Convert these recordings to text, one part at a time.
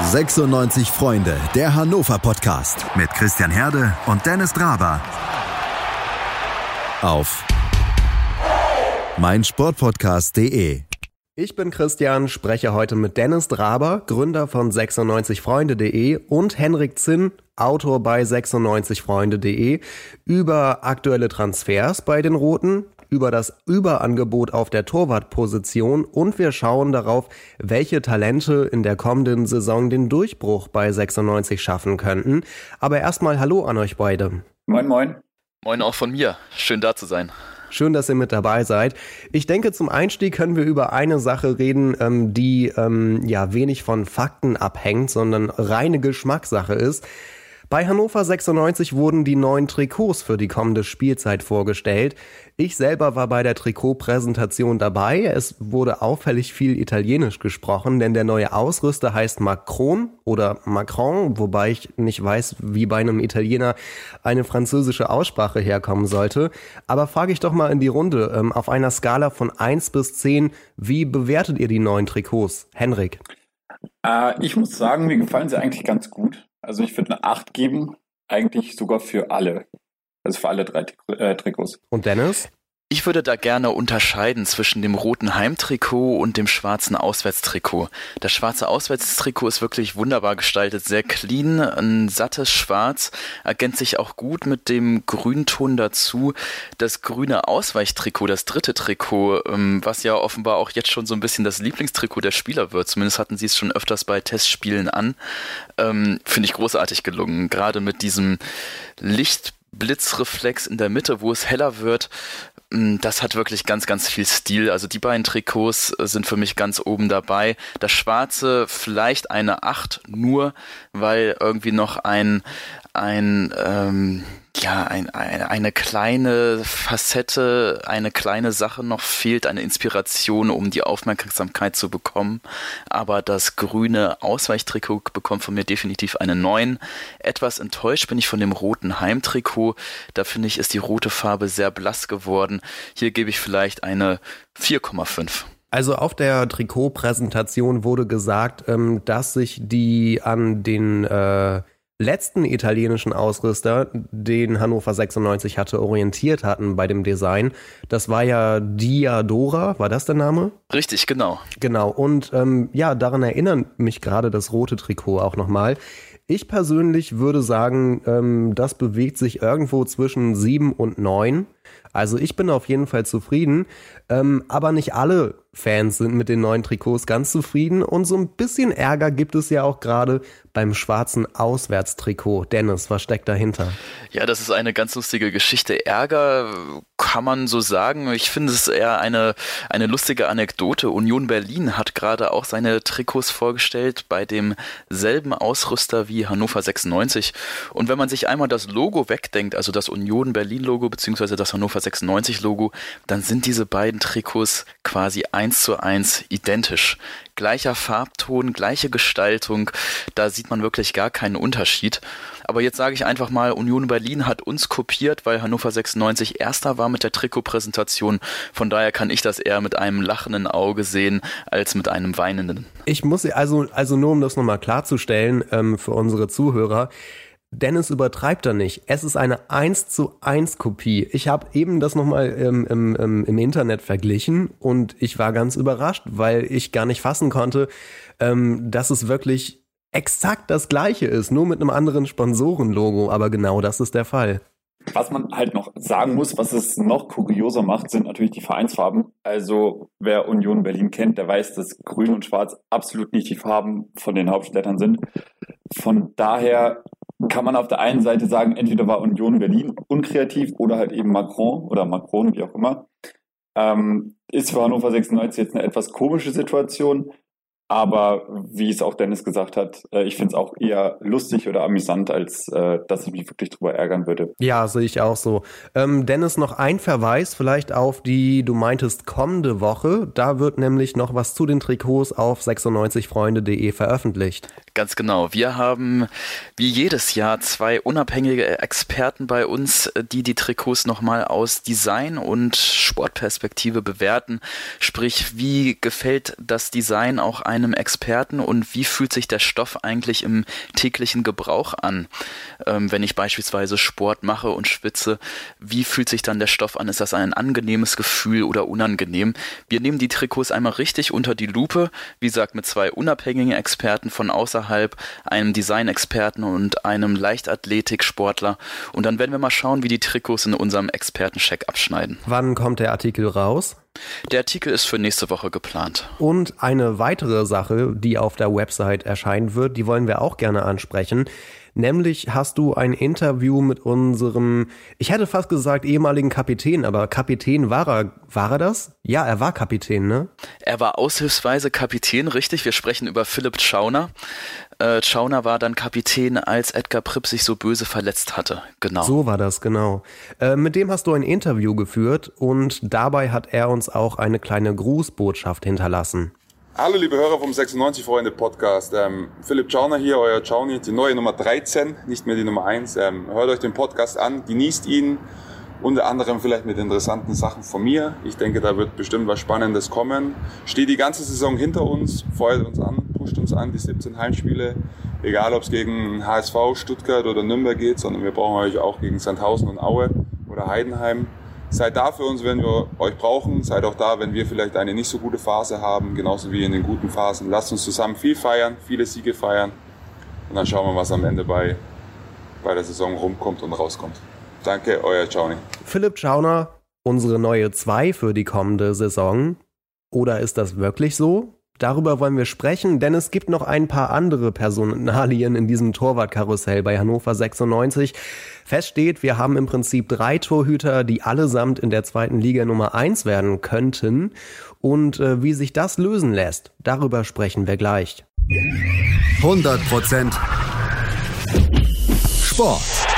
96 Freunde, der Hannover Podcast mit Christian Herde und Dennis Draber. Auf meinsportpodcast.de. Ich bin Christian, spreche heute mit Dennis Draber, Gründer von 96freunde.de und Henrik Zinn, Autor bei 96freunde.de über aktuelle Transfers bei den Roten, über das Überangebot auf der Torwartposition und wir schauen darauf, welche Talente in der kommenden Saison den Durchbruch bei 96 schaffen könnten. Aber erstmal Hallo an euch beide. Moin, moin. Moin auch von mir. Schön da zu sein. Schön, dass ihr mit dabei seid. Ich denke, zum Einstieg können wir über eine Sache reden, ähm, die ähm, ja wenig von Fakten abhängt, sondern reine Geschmackssache ist. Bei Hannover 96 wurden die neuen Trikots für die kommende Spielzeit vorgestellt. Ich selber war bei der Trikotpräsentation dabei. Es wurde auffällig viel Italienisch gesprochen, denn der neue Ausrüster heißt Macron oder Macron, wobei ich nicht weiß, wie bei einem Italiener eine französische Aussprache herkommen sollte. Aber frage ich doch mal in die Runde, ähm, auf einer Skala von 1 bis 10, wie bewertet ihr die neuen Trikots? Henrik. Äh, ich muss sagen, mir gefallen sie eigentlich ganz gut. Also ich würde eine 8 geben, eigentlich sogar für alle. Also für alle drei äh, Trikots. Und Dennis? Ich würde da gerne unterscheiden zwischen dem roten Heimtrikot und dem schwarzen Auswärtstrikot. Das schwarze Auswärtstrikot ist wirklich wunderbar gestaltet, sehr clean, ein sattes Schwarz, ergänzt sich auch gut mit dem Grünton dazu. Das grüne Ausweichtrikot, das dritte Trikot, ähm, was ja offenbar auch jetzt schon so ein bisschen das Lieblingstrikot der Spieler wird, zumindest hatten sie es schon öfters bei Testspielen an, ähm, finde ich großartig gelungen. Gerade mit diesem Lichtblitzreflex in der Mitte, wo es heller wird, das hat wirklich ganz, ganz viel Stil. Also die beiden Trikots äh, sind für mich ganz oben dabei. Das schwarze vielleicht eine 8 nur, weil irgendwie noch ein, ein, ähm, ja, ein, ein, eine kleine Facette, eine kleine Sache noch fehlt, eine Inspiration, um die Aufmerksamkeit zu bekommen. Aber das grüne Ausweichtrikot bekommt von mir definitiv eine 9. Etwas enttäuscht bin ich von dem roten Heimtrikot. Da finde ich, ist die rote Farbe sehr blass geworden. Hier gebe ich vielleicht eine 4,5. Also auf der Trikotpräsentation wurde gesagt, ähm, dass sich die an den äh letzten italienischen Ausrüster, den Hannover 96 hatte, orientiert hatten bei dem Design. Das war ja Diadora, war das der Name? Richtig, genau. Genau, und ähm, ja, daran erinnert mich gerade das rote Trikot auch nochmal. Ich persönlich würde sagen, ähm, das bewegt sich irgendwo zwischen sieben und neun. Also ich bin auf jeden Fall zufrieden, ähm, aber nicht alle Fans sind mit den neuen Trikots ganz zufrieden und so ein bisschen Ärger gibt es ja auch gerade beim schwarzen Auswärtstrikot. Dennis, was steckt dahinter? Ja, das ist eine ganz lustige Geschichte. Ärger kann man so sagen. Ich finde es eher eine, eine lustige Anekdote. Union Berlin hat gerade auch seine Trikots vorgestellt bei demselben Ausrüster wie Hannover 96. Und wenn man sich einmal das Logo wegdenkt, also das Union Berlin Logo beziehungsweise das Hannover 96 Logo, dann sind diese beiden Trikots quasi eins zu eins identisch. Gleicher Farbton, gleiche Gestaltung, da sieht man wirklich gar keinen Unterschied. Aber jetzt sage ich einfach mal, Union Berlin hat uns kopiert, weil Hannover 96 erster war mit der Trikotpräsentation. Von daher kann ich das eher mit einem lachenden Auge sehen als mit einem weinenden. Ich muss also, also nur um das nochmal klarzustellen ähm, für unsere Zuhörer, Dennis übertreibt da nicht. Es ist eine 1 zu 1 Kopie. Ich habe eben das nochmal im, im, im Internet verglichen und ich war ganz überrascht, weil ich gar nicht fassen konnte, ähm, dass es wirklich exakt das gleiche ist, nur mit einem anderen Sponsorenlogo, aber genau das ist der Fall. Was man halt noch sagen muss, was es noch kurioser macht, sind natürlich die Vereinsfarben. Also wer Union Berlin kennt, der weiß, dass Grün und Schwarz absolut nicht die Farben von den Hauptstädtern sind. Von daher kann man auf der einen Seite sagen, entweder war Union Berlin unkreativ oder halt eben Macron oder Macron, wie auch immer. Ähm, ist für Hannover 96 jetzt eine etwas komische Situation. Aber wie es auch Dennis gesagt hat, äh, ich finde es auch eher lustig oder amüsant, als äh, dass ich mich wirklich drüber ärgern würde. Ja, sehe ich auch so. Ähm, Dennis, noch ein Verweis vielleicht auf die, du meintest, kommende Woche. Da wird nämlich noch was zu den Trikots auf 96freunde.de veröffentlicht. Ganz genau. Wir haben wie jedes Jahr zwei unabhängige Experten bei uns, die die Trikots nochmal aus Design und Sportperspektive bewerten. Sprich, wie gefällt das Design auch ein einem Experten und wie fühlt sich der Stoff eigentlich im täglichen Gebrauch an? Ähm, wenn ich beispielsweise Sport mache und schwitze, wie fühlt sich dann der Stoff an? Ist das ein angenehmes Gefühl oder unangenehm? Wir nehmen die Trikots einmal richtig unter die Lupe, wie gesagt, mit zwei unabhängigen Experten von außerhalb, einem Designexperten und einem Leichtathletiksportler. Und dann werden wir mal schauen, wie die Trikots in unserem Expertencheck abschneiden. Wann kommt der Artikel raus? Der Artikel ist für nächste Woche geplant. Und eine weitere Sache, die auf der Website erscheinen wird, die wollen wir auch gerne ansprechen. Nämlich hast du ein Interview mit unserem, ich hätte fast gesagt ehemaligen Kapitän, aber Kapitän war er, war er das? Ja, er war Kapitän, ne? Er war aushilfsweise Kapitän, richtig. Wir sprechen über Philipp Schauner. Äh, Schauner war dann Kapitän, als Edgar Pripp sich so böse verletzt hatte. Genau. So war das, genau. Äh, mit dem hast du ein Interview geführt und dabei hat er uns auch eine kleine Grußbotschaft hinterlassen. Hallo liebe Hörer vom 96 Freunde Podcast. Ähm, Philipp Schauner hier, euer Chauni, die neue Nummer 13, nicht mehr die Nummer 1. Ähm, hört euch den Podcast an, genießt ihn, unter anderem vielleicht mit interessanten Sachen von mir. Ich denke, da wird bestimmt was Spannendes kommen. Steht die ganze Saison hinter uns, feuert uns an, pusht uns an, die 17 Heimspiele. Egal, ob es gegen HSV, Stuttgart oder Nürnberg geht, sondern wir brauchen euch auch gegen Sandhausen und Aue oder Heidenheim. Seid da für uns, wenn wir euch brauchen. Seid auch da, wenn wir vielleicht eine nicht so gute Phase haben, genauso wie in den guten Phasen. Lasst uns zusammen viel feiern, viele Siege feiern. Und dann schauen wir, was am Ende bei, bei der Saison rumkommt und rauskommt. Danke, euer Johnny. Philipp Schauner, unsere neue 2 für die kommende Saison. Oder ist das wirklich so? Darüber wollen wir sprechen, denn es gibt noch ein paar andere Personalien in diesem Torwartkarussell bei Hannover 96. Fest steht, wir haben im Prinzip drei Torhüter, die allesamt in der zweiten Liga Nummer eins werden könnten. Und äh, wie sich das lösen lässt, darüber sprechen wir gleich. 100% Sport.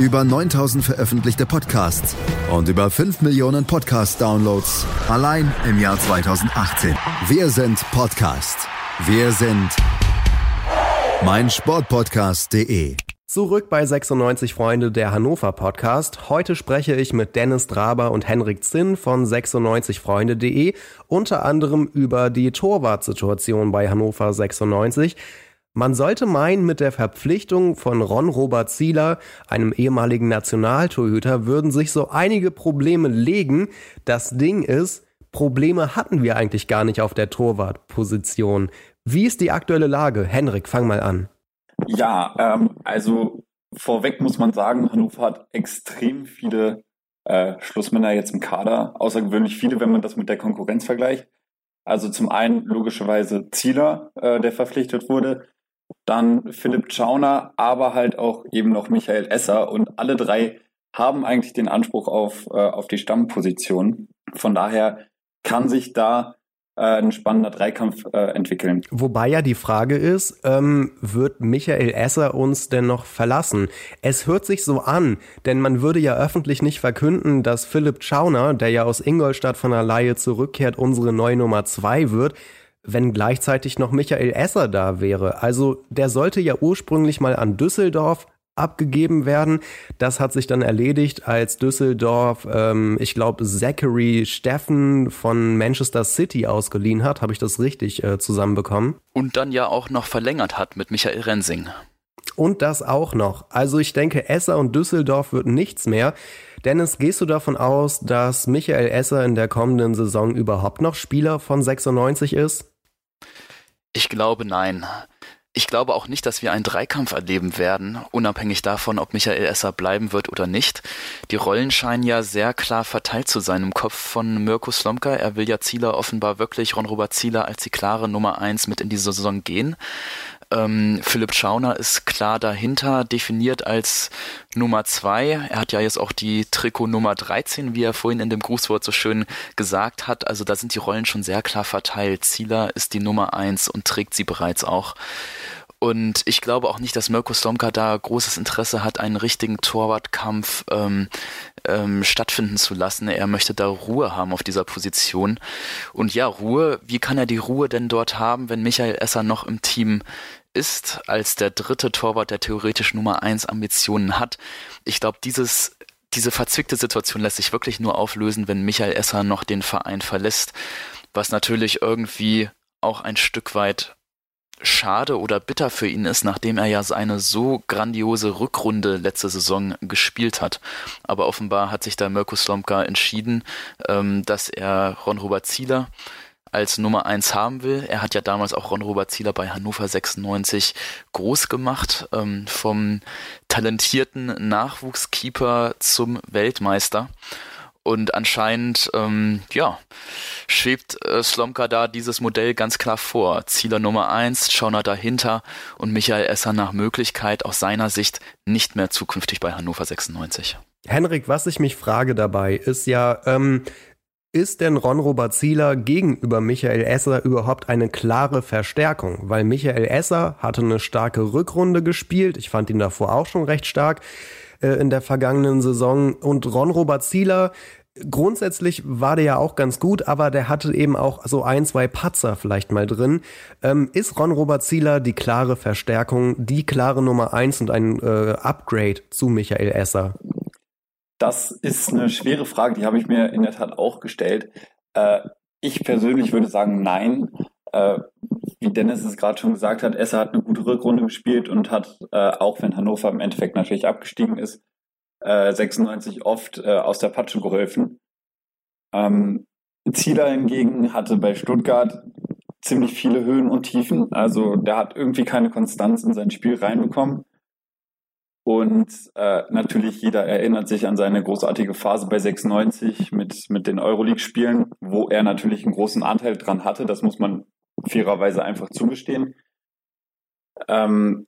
Über 9000 veröffentlichte Podcasts. Und über 5 Millionen Podcast-Downloads. Allein im Jahr 2018. Wir sind Podcast. Wir sind meinsportpodcast.de. Zurück bei 96 Freunde der Hannover Podcast. Heute spreche ich mit Dennis Draber und Henrik Zinn von 96freunde.de unter anderem über die Torwartsituation bei Hannover 96. Man sollte meinen, mit der Verpflichtung von Ron-Robert Zieler, einem ehemaligen Nationaltorhüter, würden sich so einige Probleme legen. Das Ding ist, Probleme hatten wir eigentlich gar nicht auf der Torwartposition. Wie ist die aktuelle Lage? Henrik, fang mal an. Ja, ähm, also vorweg muss man sagen, Hannover hat extrem viele äh, Schlussmänner jetzt im Kader, außergewöhnlich viele, wenn man das mit der Konkurrenz vergleicht. Also zum einen logischerweise Zieler, äh, der verpflichtet wurde, dann Philipp Schauner, aber halt auch eben noch Michael Esser und alle drei haben eigentlich den Anspruch auf, äh, auf die Stammposition. Von daher kann sich da äh, ein spannender Dreikampf äh, entwickeln. Wobei ja die Frage ist, ähm, wird Michael Esser uns denn noch verlassen? Es hört sich so an, denn man würde ja öffentlich nicht verkünden, dass Philipp Schauner, der ja aus Ingolstadt von der Laie zurückkehrt, unsere neue Nummer zwei wird wenn gleichzeitig noch Michael Esser da wäre. Also der sollte ja ursprünglich mal an Düsseldorf abgegeben werden. Das hat sich dann erledigt, als Düsseldorf, ähm, ich glaube, Zachary Steffen von Manchester City ausgeliehen hat. Habe ich das richtig äh, zusammenbekommen? Und dann ja auch noch verlängert hat mit Michael Rensing. Und das auch noch. Also ich denke, Esser und Düsseldorf wird nichts mehr. Dennis, gehst du davon aus, dass Michael Esser in der kommenden Saison überhaupt noch Spieler von 96 ist? Ich glaube nein. Ich glaube auch nicht, dass wir einen Dreikampf erleben werden, unabhängig davon, ob Michael Esser bleiben wird oder nicht. Die Rollen scheinen ja sehr klar verteilt zu sein im Kopf von Mirko Slomka. Er will ja Zieler offenbar wirklich, Ron-Robert Zieler als die klare Nummer eins mit in die Saison gehen. Ähm, Philipp Schauner ist klar dahinter, definiert als Nummer zwei. Er hat ja jetzt auch die Trikot Nummer 13, wie er vorhin in dem Grußwort so schön gesagt hat. Also da sind die Rollen schon sehr klar verteilt. Zieler ist die Nummer eins und trägt sie bereits auch. Und ich glaube auch nicht, dass Mirko Slomka da großes Interesse hat, einen richtigen Torwartkampf ähm, ähm, stattfinden zu lassen. Er möchte da Ruhe haben auf dieser Position. Und ja, Ruhe, wie kann er die Ruhe denn dort haben, wenn Michael Esser noch im Team ist, als der dritte Torwart, der theoretisch Nummer eins Ambitionen hat? Ich glaube, dieses diese verzwickte Situation lässt sich wirklich nur auflösen, wenn Michael Esser noch den Verein verlässt, was natürlich irgendwie auch ein Stück weit schade oder bitter für ihn ist, nachdem er ja seine so grandiose Rückrunde letzte Saison gespielt hat. Aber offenbar hat sich da Mirko Slomka entschieden, ähm, dass er Ron-Robert Zieler als Nummer eins haben will. Er hat ja damals auch Ron-Robert Zieler bei Hannover 96 groß gemacht, ähm, vom talentierten Nachwuchskeeper zum Weltmeister. Und anscheinend, ähm, ja, schwebt äh, Slomka da dieses Modell ganz klar vor. Zieler Nummer eins, Schauner dahinter und Michael Esser nach Möglichkeit aus seiner Sicht nicht mehr zukünftig bei Hannover 96. Henrik, was ich mich frage dabei, ist ja, ähm, ist denn Ron-Robert Zieler gegenüber Michael Esser überhaupt eine klare Verstärkung? Weil Michael Esser hatte eine starke Rückrunde gespielt. Ich fand ihn davor auch schon recht stark äh, in der vergangenen Saison. Und Ron-Robert Zieler, grundsätzlich war der ja auch ganz gut, aber der hatte eben auch so ein, zwei Patzer vielleicht mal drin. Ähm, ist Ron-Robert Zieler die klare Verstärkung, die klare Nummer eins und ein äh, Upgrade zu Michael Esser? Das ist eine schwere Frage, die habe ich mir in der Tat auch gestellt. Äh, ich persönlich würde sagen, nein. Äh, wie Dennis es gerade schon gesagt hat, Esser hat eine gute Rückrunde gespielt und hat, äh, auch wenn Hannover im Endeffekt natürlich abgestiegen ist, 96 äh, oft äh, aus der Patsche geholfen. Ähm, Zieler hingegen hatte bei Stuttgart ziemlich viele Höhen und Tiefen. Also der hat irgendwie keine Konstanz in sein Spiel reinbekommen. Und äh, natürlich jeder erinnert sich an seine großartige Phase bei 96 mit, mit den Euroleague-Spielen, wo er natürlich einen großen Anteil dran hatte. Das muss man fairerweise einfach zugestehen. Ähm,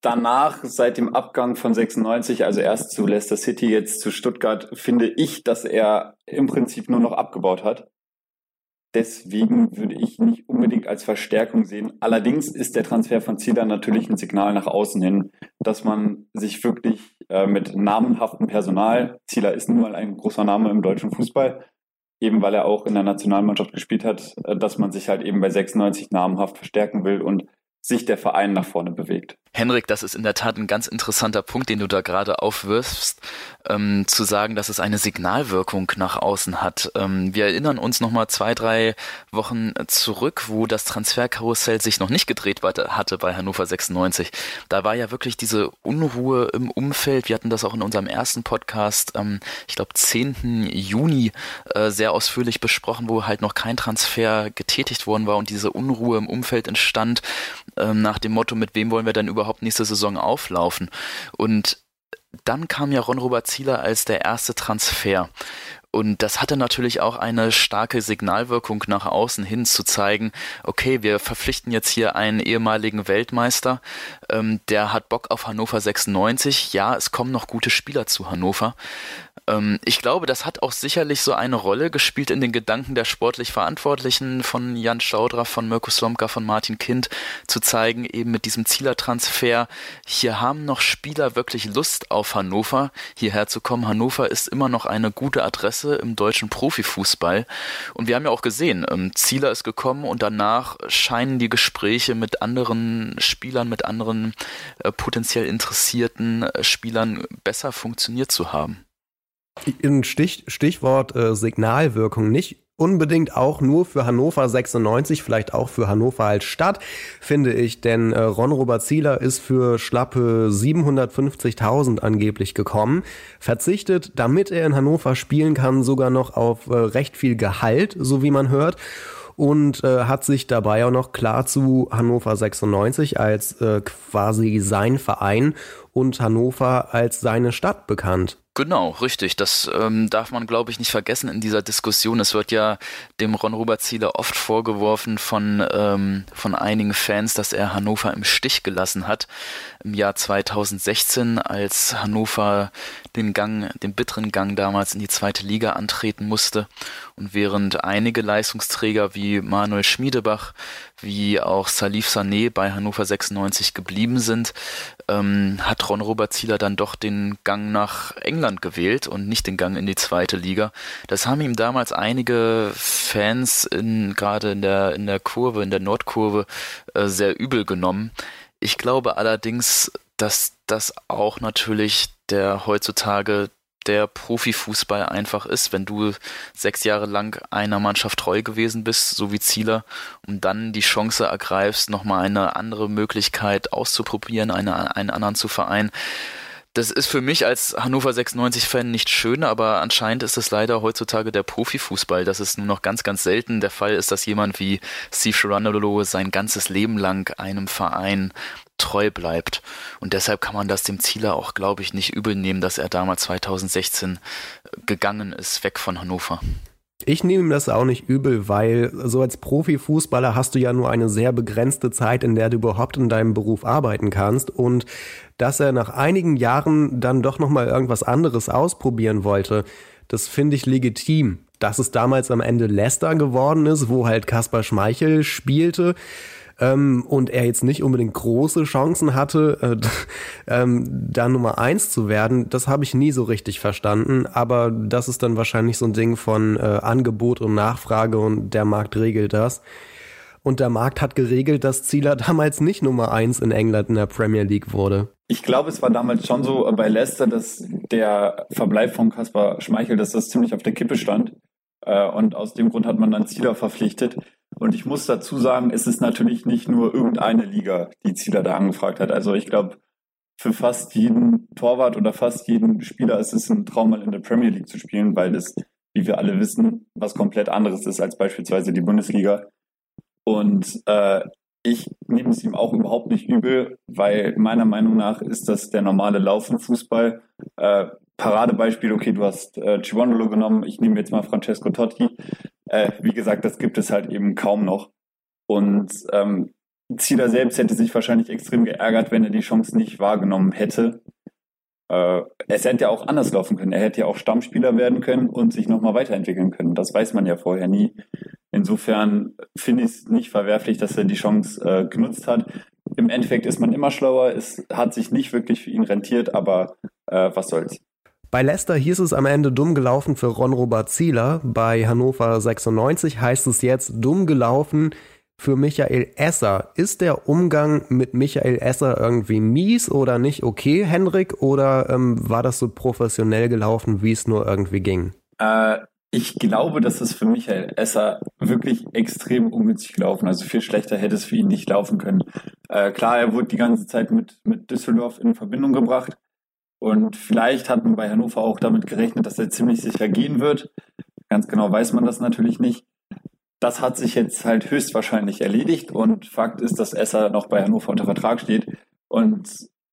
danach, seit dem Abgang von 96, also erst zu Leicester City, jetzt zu Stuttgart, finde ich, dass er im Prinzip nur noch abgebaut hat. Deswegen würde ich nicht unbedingt als Verstärkung sehen. Allerdings ist der Transfer von Zieler natürlich ein Signal nach außen hin, dass man sich wirklich äh, mit namenhaftem Personal, Zieler ist nun mal ein großer Name im deutschen Fußball, eben weil er auch in der Nationalmannschaft gespielt hat, äh, dass man sich halt eben bei 96 namenhaft verstärken will und sich der Verein nach vorne bewegt. Henrik, das ist in der Tat ein ganz interessanter Punkt, den du da gerade aufwirfst, ähm, zu sagen, dass es eine Signalwirkung nach außen hat. Ähm, wir erinnern uns nochmal zwei, drei Wochen zurück, wo das Transferkarussell sich noch nicht gedreht hatte bei Hannover 96. Da war ja wirklich diese Unruhe im Umfeld. Wir hatten das auch in unserem ersten Podcast, ähm, ich glaube 10. Juni, äh, sehr ausführlich besprochen, wo halt noch kein Transfer getätigt worden war und diese Unruhe im Umfeld entstand ähm, nach dem Motto, mit wem wollen wir denn überhaupt nächste Saison auflaufen? Und dann kam ja Ron-Robert Zieler als der erste Transfer. Und das hatte natürlich auch eine starke Signalwirkung nach außen hin zu zeigen, okay, wir verpflichten jetzt hier einen ehemaligen Weltmeister, ähm, der hat Bock auf Hannover 96. Ja, es kommen noch gute Spieler zu Hannover. Ähm, ich glaube, das hat auch sicherlich so eine Rolle gespielt in den Gedanken der sportlich Verantwortlichen von Jan Schaudra, von Mirko Slomka, von Martin Kind, zu zeigen, eben mit diesem Zielertransfer, hier haben noch Spieler wirklich Lust auf Hannover, hierher zu kommen. Hannover ist immer noch eine gute Adresse im deutschen Profifußball. Und wir haben ja auch gesehen, ähm, Zieler ist gekommen und danach scheinen die Gespräche mit anderen Spielern, mit anderen äh, potenziell interessierten äh, Spielern besser funktioniert zu haben. In Stich, Stichwort äh, Signalwirkung nicht unbedingt auch nur für Hannover 96, vielleicht auch für Hannover als Stadt, finde ich, denn äh, Ron-Robert Zieler ist für schlappe 750.000 angeblich gekommen, verzichtet, damit er in Hannover spielen kann, sogar noch auf äh, recht viel Gehalt, so wie man hört und äh, hat sich dabei auch noch klar zu Hannover 96 als äh, quasi sein Verein und Hannover als seine Stadt bekannt. Genau, richtig. Das ähm, darf man, glaube ich, nicht vergessen in dieser Diskussion. Es wird ja dem Ron-Robert Zieler oft vorgeworfen von, ähm, von einigen Fans, dass er Hannover im Stich gelassen hat. Im Jahr 2016, als Hannover den Gang, den bitteren Gang damals in die zweite Liga antreten musste. Und während einige Leistungsträger wie Manuel Schmiedebach, wie auch Salif Sané bei Hannover 96 geblieben sind, ähm, hat Ron-Robert Zieler dann doch den Gang nach England gewählt und nicht den Gang in die zweite Liga. Das haben ihm damals einige Fans in, gerade in der, in der Kurve, in der Nordkurve, äh, sehr übel genommen. Ich glaube allerdings, dass das auch natürlich der heutzutage der Profifußball einfach ist, wenn du sechs Jahre lang einer Mannschaft treu gewesen bist, so wie Zieler, und dann die Chance ergreifst, nochmal eine andere Möglichkeit auszuprobieren, eine, einen anderen zu vereinen. Das ist für mich als Hannover 96-Fan nicht schön, aber anscheinend ist es leider heutzutage der Profifußball, dass es nur noch ganz, ganz selten der Fall ist, dass jemand wie Steve Gerandolo sein ganzes Leben lang einem Verein treu bleibt. Und deshalb kann man das dem Zieler auch, glaube ich, nicht übel nehmen, dass er damals 2016 gegangen ist, weg von Hannover. Ich nehme ihm das auch nicht übel, weil so als Profifußballer hast du ja nur eine sehr begrenzte Zeit, in der du überhaupt in deinem Beruf arbeiten kannst und dass er nach einigen Jahren dann doch noch mal irgendwas anderes ausprobieren wollte, das finde ich legitim. Dass es damals am Ende Leicester geworden ist, wo halt Kaspar Schmeichel spielte, ähm, und er jetzt nicht unbedingt große Chancen hatte, äh, ähm, da Nummer eins zu werden, das habe ich nie so richtig verstanden. Aber das ist dann wahrscheinlich so ein Ding von äh, Angebot und Nachfrage und der Markt regelt das. Und der Markt hat geregelt, dass Zieler damals nicht Nummer eins in England in der Premier League wurde. Ich glaube, es war damals schon so bei Leicester, dass der Verbleib von Kaspar Schmeichel, dass das ziemlich auf der Kippe stand. Äh, und aus dem Grund hat man dann Zieler verpflichtet. Und ich muss dazu sagen, es ist natürlich nicht nur irgendeine Liga, die Zieler da angefragt hat. Also ich glaube, für fast jeden Torwart oder fast jeden Spieler ist es ein Traum, mal in der Premier League zu spielen, weil das, wie wir alle wissen, was komplett anderes ist als beispielsweise die Bundesliga. Und äh, ich nehme es ihm auch überhaupt nicht übel, weil meiner Meinung nach ist das der normale Laufenfußball. Äh, Paradebeispiel, okay, du hast äh, Civondolo genommen, ich nehme jetzt mal Francesco Totti. Äh, wie gesagt, das gibt es halt eben kaum noch. Und ähm, Zieler selbst hätte sich wahrscheinlich extrem geärgert, wenn er die Chance nicht wahrgenommen hätte. Äh, es hätte ja auch anders laufen können. Er hätte ja auch Stammspieler werden können und sich nochmal weiterentwickeln können. Das weiß man ja vorher nie. Insofern finde ich es nicht verwerflich, dass er die Chance äh, genutzt hat. Im Endeffekt ist man immer schlauer. Es hat sich nicht wirklich für ihn rentiert, aber äh, was soll's. Bei Leicester hieß es am Ende dumm gelaufen für Ron-Robert Zieler. Bei Hannover 96 heißt es jetzt dumm gelaufen für Michael Esser. Ist der Umgang mit Michael Esser irgendwie mies oder nicht okay, Henrik? Oder ähm, war das so professionell gelaufen, wie es nur irgendwie ging? Äh, ich glaube, dass es für Michael Esser wirklich extrem ungünstig gelaufen. Also viel schlechter hätte es für ihn nicht laufen können. Äh, klar, er wurde die ganze Zeit mit, mit Düsseldorf in Verbindung gebracht. Und vielleicht hat man bei Hannover auch damit gerechnet, dass er ziemlich sicher gehen wird. Ganz genau weiß man das natürlich nicht. Das hat sich jetzt halt höchstwahrscheinlich erledigt und Fakt ist, dass Esser noch bei Hannover unter Vertrag steht. Und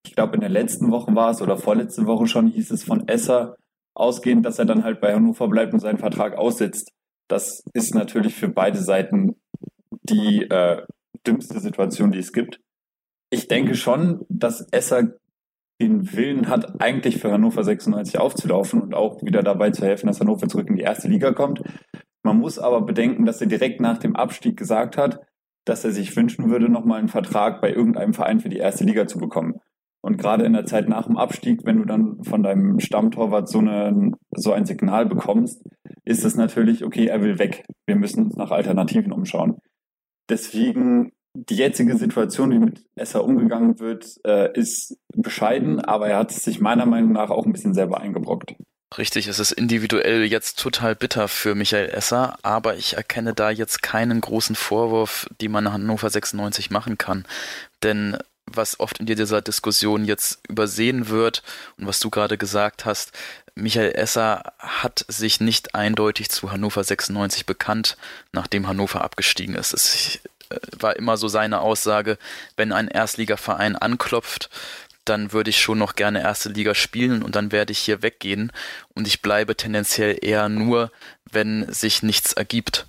ich glaube, in der letzten Woche war es oder vorletzte Woche schon hieß es von Esser ausgehend, dass er dann halt bei Hannover bleibt und seinen Vertrag aussitzt. Das ist natürlich für beide Seiten die äh, dümmste Situation, die es gibt. Ich denke schon, dass Esser den Willen hat, eigentlich für Hannover 96 aufzulaufen und auch wieder dabei zu helfen, dass Hannover zurück in die erste Liga kommt. Man muss aber bedenken, dass er direkt nach dem Abstieg gesagt hat, dass er sich wünschen würde, nochmal einen Vertrag bei irgendeinem Verein für die erste Liga zu bekommen. Und gerade in der Zeit nach dem Abstieg, wenn du dann von deinem Stammtorwart so, eine, so ein Signal bekommst, ist es natürlich, okay, er will weg. Wir müssen uns nach Alternativen umschauen. Deswegen die jetzige Situation, wie mit Esser umgegangen wird, äh, ist bescheiden, aber er hat es sich meiner Meinung nach auch ein bisschen selber eingebrockt. Richtig, es ist individuell jetzt total bitter für Michael Esser, aber ich erkenne da jetzt keinen großen Vorwurf, die man Hannover 96 machen kann. Denn was oft in dieser Diskussion jetzt übersehen wird und was du gerade gesagt hast, Michael Esser hat sich nicht eindeutig zu Hannover 96 bekannt, nachdem Hannover abgestiegen ist. Es war immer so seine Aussage, wenn ein Erstligaverein anklopft, dann würde ich schon noch gerne erste Liga spielen und dann werde ich hier weggehen und ich bleibe tendenziell eher nur, wenn sich nichts ergibt.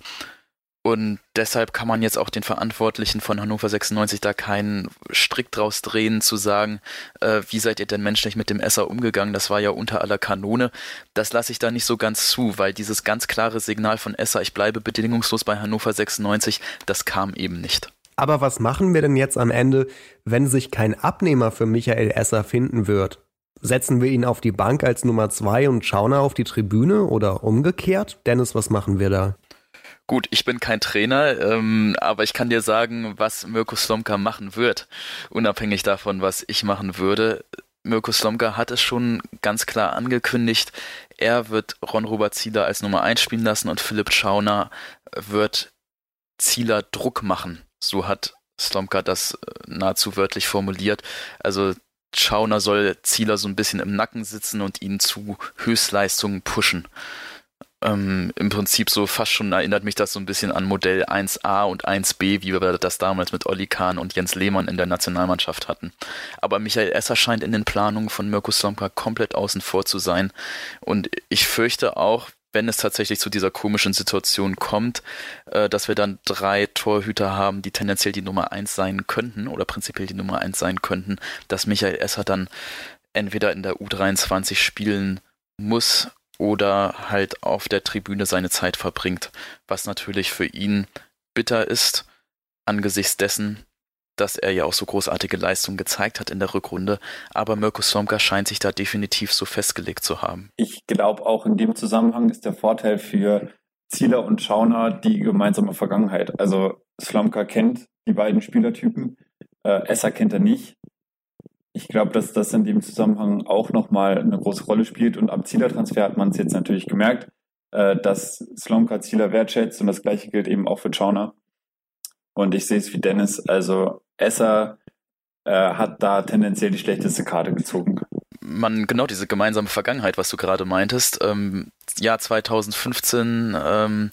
Und deshalb kann man jetzt auch den Verantwortlichen von Hannover 96 da keinen Strick draus drehen, zu sagen, äh, wie seid ihr denn menschlich mit dem Esser umgegangen? Das war ja unter aller Kanone. Das lasse ich da nicht so ganz zu, weil dieses ganz klare Signal von Esser, ich bleibe bedingungslos bei Hannover 96, das kam eben nicht. Aber was machen wir denn jetzt am Ende, wenn sich kein Abnehmer für Michael Esser finden wird? Setzen wir ihn auf die Bank als Nummer zwei und Schauner auf die Tribüne oder umgekehrt? Dennis, was machen wir da? Gut, ich bin kein Trainer, ähm, aber ich kann dir sagen, was Mirko Slomka machen wird, unabhängig davon, was ich machen würde. Mirko Slomka hat es schon ganz klar angekündigt, er wird Ron-Robert Zieler als Nummer 1 spielen lassen und Philipp Schauner wird Zieler Druck machen. So hat Slomka das äh, nahezu wörtlich formuliert. Also Schauner soll Zieler so ein bisschen im Nacken sitzen und ihn zu Höchstleistungen pushen ähm, im Prinzip so fast schon erinnert mich das so ein bisschen an Modell 1a und 1b, wie wir das damals mit Olli Kahn und Jens Lehmann in der Nationalmannschaft hatten. Aber Michael Esser scheint in den Planungen von Mirko Slomka komplett außen vor zu sein. Und ich fürchte auch, wenn es tatsächlich zu dieser komischen Situation kommt, äh, dass wir dann drei Torhüter haben, die tendenziell die Nummer 1 sein könnten oder prinzipiell die Nummer 1 sein könnten, dass Michael Esser dann entweder in der U23 spielen muss oder halt auf der Tribüne seine Zeit verbringt, was natürlich für ihn bitter ist, angesichts dessen, dass er ja auch so großartige Leistungen gezeigt hat in der Rückrunde, aber Mirko Slomka scheint sich da definitiv so festgelegt zu haben. Ich glaube auch in dem Zusammenhang ist der Vorteil für Zieler und Schauner die gemeinsame Vergangenheit. Also Slomka kennt die beiden Spielertypen, äh, Esser kennt er nicht ich glaube, dass das in dem Zusammenhang auch nochmal eine große Rolle spielt. Und am Zielertransfer hat man es jetzt natürlich gemerkt, äh, dass Slomka Zieler wertschätzt und das gleiche gilt eben auch für Chauner. Und ich sehe es wie Dennis. Also Esser äh, hat da tendenziell die schlechteste Karte gezogen. Man, genau diese gemeinsame Vergangenheit, was du gerade meintest. Ähm, Jahr 2015, ähm,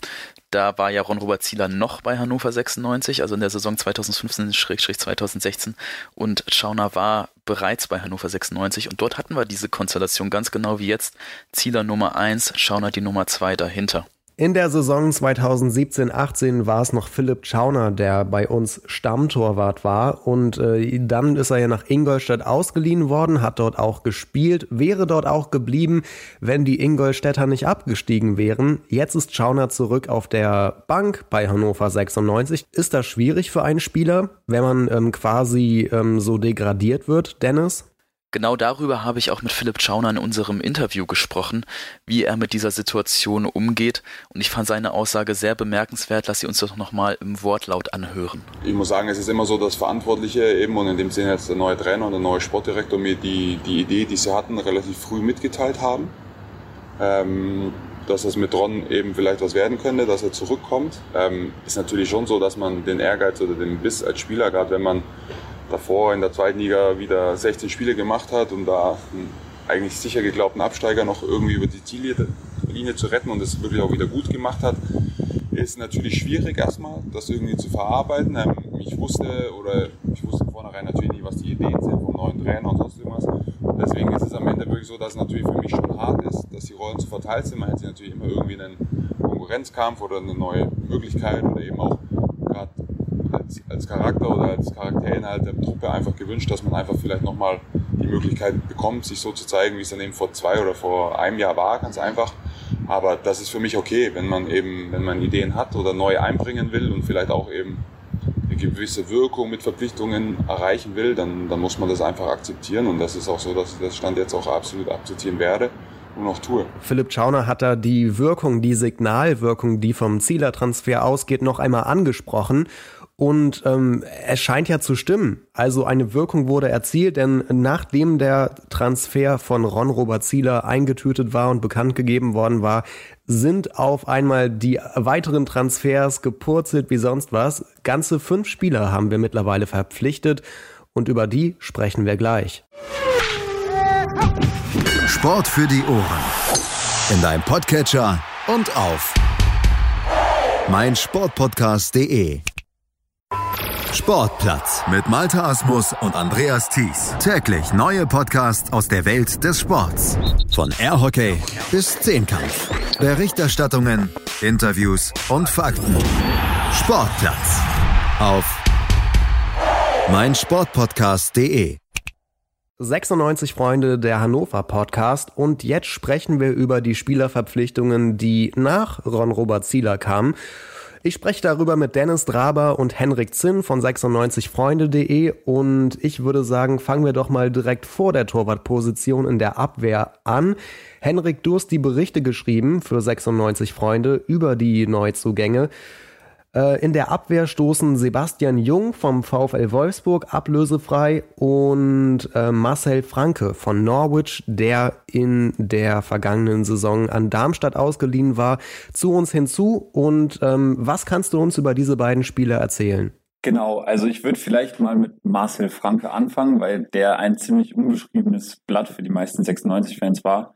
da war ja Ron-Robert Zieler noch bei Hannover 96, also in der Saison 2015-2016 und Schauner war bereits bei Hannover 96 und dort hatten wir diese Konstellation ganz genau wie jetzt. Zieler Nummer 1, Schauner die Nummer 2 dahinter. In der Saison 2017-18 war es noch Philipp Schauner, der bei uns Stammtorwart war. Und äh, dann ist er ja nach Ingolstadt ausgeliehen worden, hat dort auch gespielt, wäre dort auch geblieben, wenn die Ingolstädter nicht abgestiegen wären. Jetzt ist Schauner zurück auf der Bank bei Hannover 96. Ist das schwierig für einen Spieler, wenn man ähm, quasi ähm, so degradiert wird, Dennis? Genau darüber habe ich auch mit Philipp Schauner in unserem Interview gesprochen, wie er mit dieser Situation umgeht. Und ich fand seine Aussage sehr bemerkenswert. Lass sie uns doch nochmal im Wortlaut anhören. Ich muss sagen, es ist immer so, dass Verantwortliche eben und in dem Sinne jetzt der neue Trainer und der neue Sportdirektor mir die, die Idee, die sie hatten, relativ früh mitgeteilt haben. Ähm, dass es mit Ron eben vielleicht was werden könnte, dass er zurückkommt. Ähm, ist natürlich schon so, dass man den Ehrgeiz oder den Biss als Spieler, gerade wenn man davor in der zweiten Liga wieder 16 Spiele gemacht hat und da einen eigentlich sicher geglaubten Absteiger noch irgendwie über die Ziellinie zu retten und es wirklich auch wieder gut gemacht hat, ist natürlich schwierig erstmal, das irgendwie zu verarbeiten. Ähm, ich wusste oder ich wusste vornherein natürlich nicht, was die Ideen sind vom neuen Trainer und sonst irgendwas. Deswegen ist es am Ende wirklich so, dass es natürlich für mich schon hart ist, dass die Rollen zu verteilt sind. Man hätte natürlich immer irgendwie einen Konkurrenzkampf oder eine neue Möglichkeit oder eben auch als, als Charakter oder als Charakterinhalt der Truppe einfach gewünscht, dass man einfach vielleicht nochmal die Möglichkeit bekommt, sich so zu zeigen, wie es dann eben vor zwei oder vor einem Jahr war, ganz einfach. Aber das ist für mich okay, wenn man eben, wenn man Ideen hat oder neu einbringen will und vielleicht auch eben eine gewisse Wirkung mit Verpflichtungen erreichen will, dann, dann muss man das einfach akzeptieren. Und das ist auch so, dass ich das Stand jetzt auch absolut akzeptieren werde und tue. Philipp Schauner hat da die Wirkung, die Signalwirkung, die vom Zielertransfer ausgeht, noch einmal angesprochen. Und ähm, es scheint ja zu stimmen. Also eine Wirkung wurde erzielt, denn nachdem der Transfer von Ron Robert Zieler eingetütet war und bekannt gegeben worden war, sind auf einmal die weiteren Transfers gepurzelt wie sonst was. Ganze fünf Spieler haben wir mittlerweile verpflichtet und über die sprechen wir gleich. Sport für die Ohren. In deinem Podcatcher und auf meinsportpodcast.de. Sportplatz mit Malta Asmus und Andreas Thies. Täglich neue Podcasts aus der Welt des Sports. Von Airhockey bis Zehnkampf. Berichterstattungen, Interviews und Fakten. Sportplatz auf meinsportpodcast.de 96 Freunde der Hannover Podcast und jetzt sprechen wir über die Spielerverpflichtungen, die nach Ron-Robert Zieler kamen. Ich spreche darüber mit Dennis Draber und Henrik Zinn von 96freunde.de und ich würde sagen, fangen wir doch mal direkt vor der Torwartposition in der Abwehr an. Henrik, du hast die Berichte geschrieben für 96 Freunde über die Neuzugänge. Äh, in der Abwehr stoßen Sebastian Jung vom VfL Wolfsburg ablösefrei und äh, Marcel Franke von Norwich, der in der vergangenen Saison an Darmstadt ausgeliehen war, zu uns hinzu. Und ähm, was kannst du uns über diese beiden Spieler erzählen? Genau, also ich würde vielleicht mal mit Marcel Franke anfangen, weil der ein ziemlich unbeschriebenes Blatt für die meisten 96-Fans war.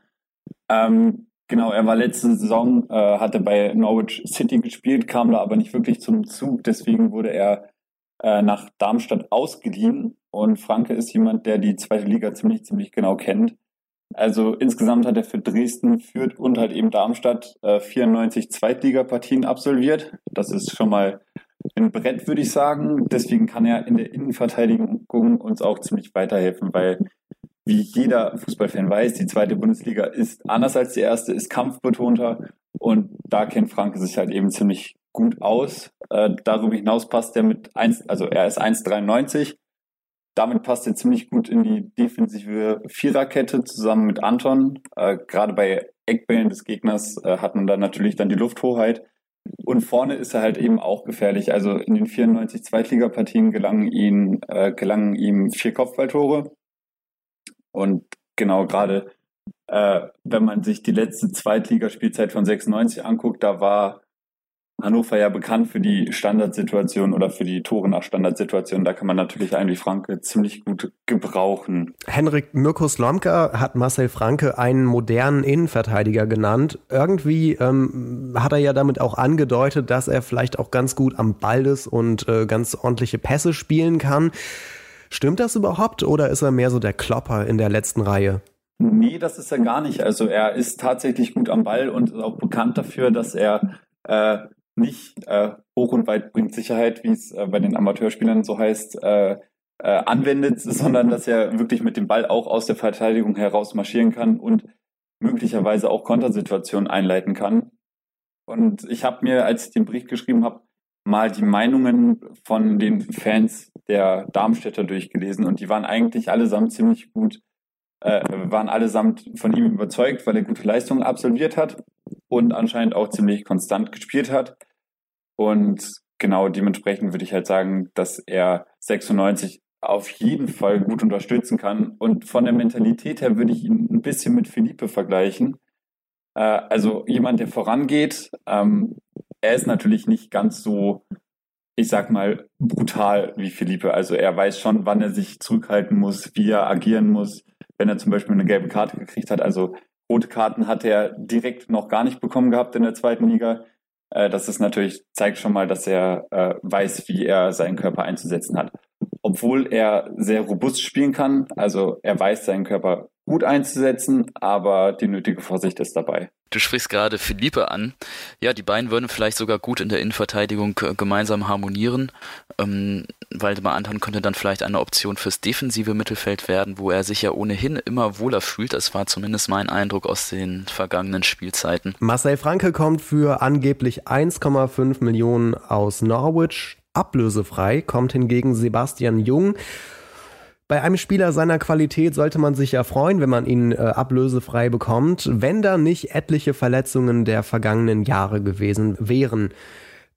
Ähm, Genau, er war letzte Saison, äh, hatte bei Norwich City gespielt, kam da aber nicht wirklich zum Zug. Deswegen wurde er äh, nach Darmstadt ausgeliehen. Und Franke ist jemand, der die zweite Liga ziemlich, ziemlich genau kennt. Also insgesamt hat er für Dresden, Fürth und halt eben Darmstadt äh, 94 Zweitligapartien absolviert. Das ist schon mal ein Brett, würde ich sagen. Deswegen kann er in der Innenverteidigung uns auch ziemlich weiterhelfen, weil wie jeder Fußballfan weiß, die zweite Bundesliga ist anders als die erste, ist kampfbetonter und da kennt Franke sich halt eben ziemlich gut aus. Äh, darüber hinaus passt er mit 1, also er ist 1,93. Damit passt er ziemlich gut in die defensive Viererkette zusammen mit Anton. Äh, Gerade bei Eckbällen des Gegners äh, hat man dann natürlich dann die Lufthoheit. Und vorne ist er halt eben auch gefährlich. Also in den 94 Zweitligapartien gelangen, ihn, äh, gelangen ihm vier Kopfballtore. Und genau gerade, äh, wenn man sich die letzte Zweitligaspielzeit von 96 anguckt, da war Hannover ja bekannt für die Standardsituation oder für die Tore nach Standardsituation. Da kann man natürlich eigentlich Franke ziemlich gut gebrauchen. Henrik Mirko Slomka hat Marcel Franke einen modernen Innenverteidiger genannt. Irgendwie ähm, hat er ja damit auch angedeutet, dass er vielleicht auch ganz gut am Ball ist und äh, ganz ordentliche Pässe spielen kann. Stimmt das überhaupt oder ist er mehr so der Klopper in der letzten Reihe? Nee, das ist er gar nicht. Also er ist tatsächlich gut am Ball und ist auch bekannt dafür, dass er äh, nicht äh, hoch und weit bringt Sicherheit, wie es äh, bei den Amateurspielern so heißt, äh, äh, anwendet, sondern dass er wirklich mit dem Ball auch aus der Verteidigung heraus marschieren kann und möglicherweise auch Kontersituationen einleiten kann. Und ich habe mir, als ich den Bericht geschrieben habe, mal die Meinungen von den Fans der Darmstädter durchgelesen und die waren eigentlich allesamt ziemlich gut, äh, waren allesamt von ihm überzeugt, weil er gute Leistungen absolviert hat und anscheinend auch ziemlich konstant gespielt hat. Und genau dementsprechend würde ich halt sagen, dass er 96 auf jeden Fall gut unterstützen kann. Und von der Mentalität her würde ich ihn ein bisschen mit Philippe vergleichen. Äh, also jemand, der vorangeht, ähm, er ist natürlich nicht ganz so, ich sag mal, brutal wie Philippe. Also er weiß schon, wann er sich zurückhalten muss, wie er agieren muss, wenn er zum Beispiel eine gelbe Karte gekriegt hat. Also rote Karten hat er direkt noch gar nicht bekommen gehabt in der zweiten Liga. Äh, das ist natürlich, zeigt schon mal, dass er äh, weiß, wie er seinen Körper einzusetzen hat. Obwohl er sehr robust spielen kann, also er weiß seinen Körper gut einzusetzen, aber die nötige Vorsicht ist dabei. Du sprichst gerade Philippe an. Ja, die beiden würden vielleicht sogar gut in der Innenverteidigung äh, gemeinsam harmonieren. Ähm, Waldemar Anton könnte dann vielleicht eine Option fürs defensive Mittelfeld werden, wo er sich ja ohnehin immer wohler fühlt. Das war zumindest mein Eindruck aus den vergangenen Spielzeiten. Marcel Franke kommt für angeblich 1,5 Millionen aus Norwich. Ablösefrei kommt hingegen Sebastian Jung bei einem Spieler seiner Qualität sollte man sich ja freuen, wenn man ihn äh, ablösefrei bekommt, wenn da nicht etliche Verletzungen der vergangenen Jahre gewesen wären.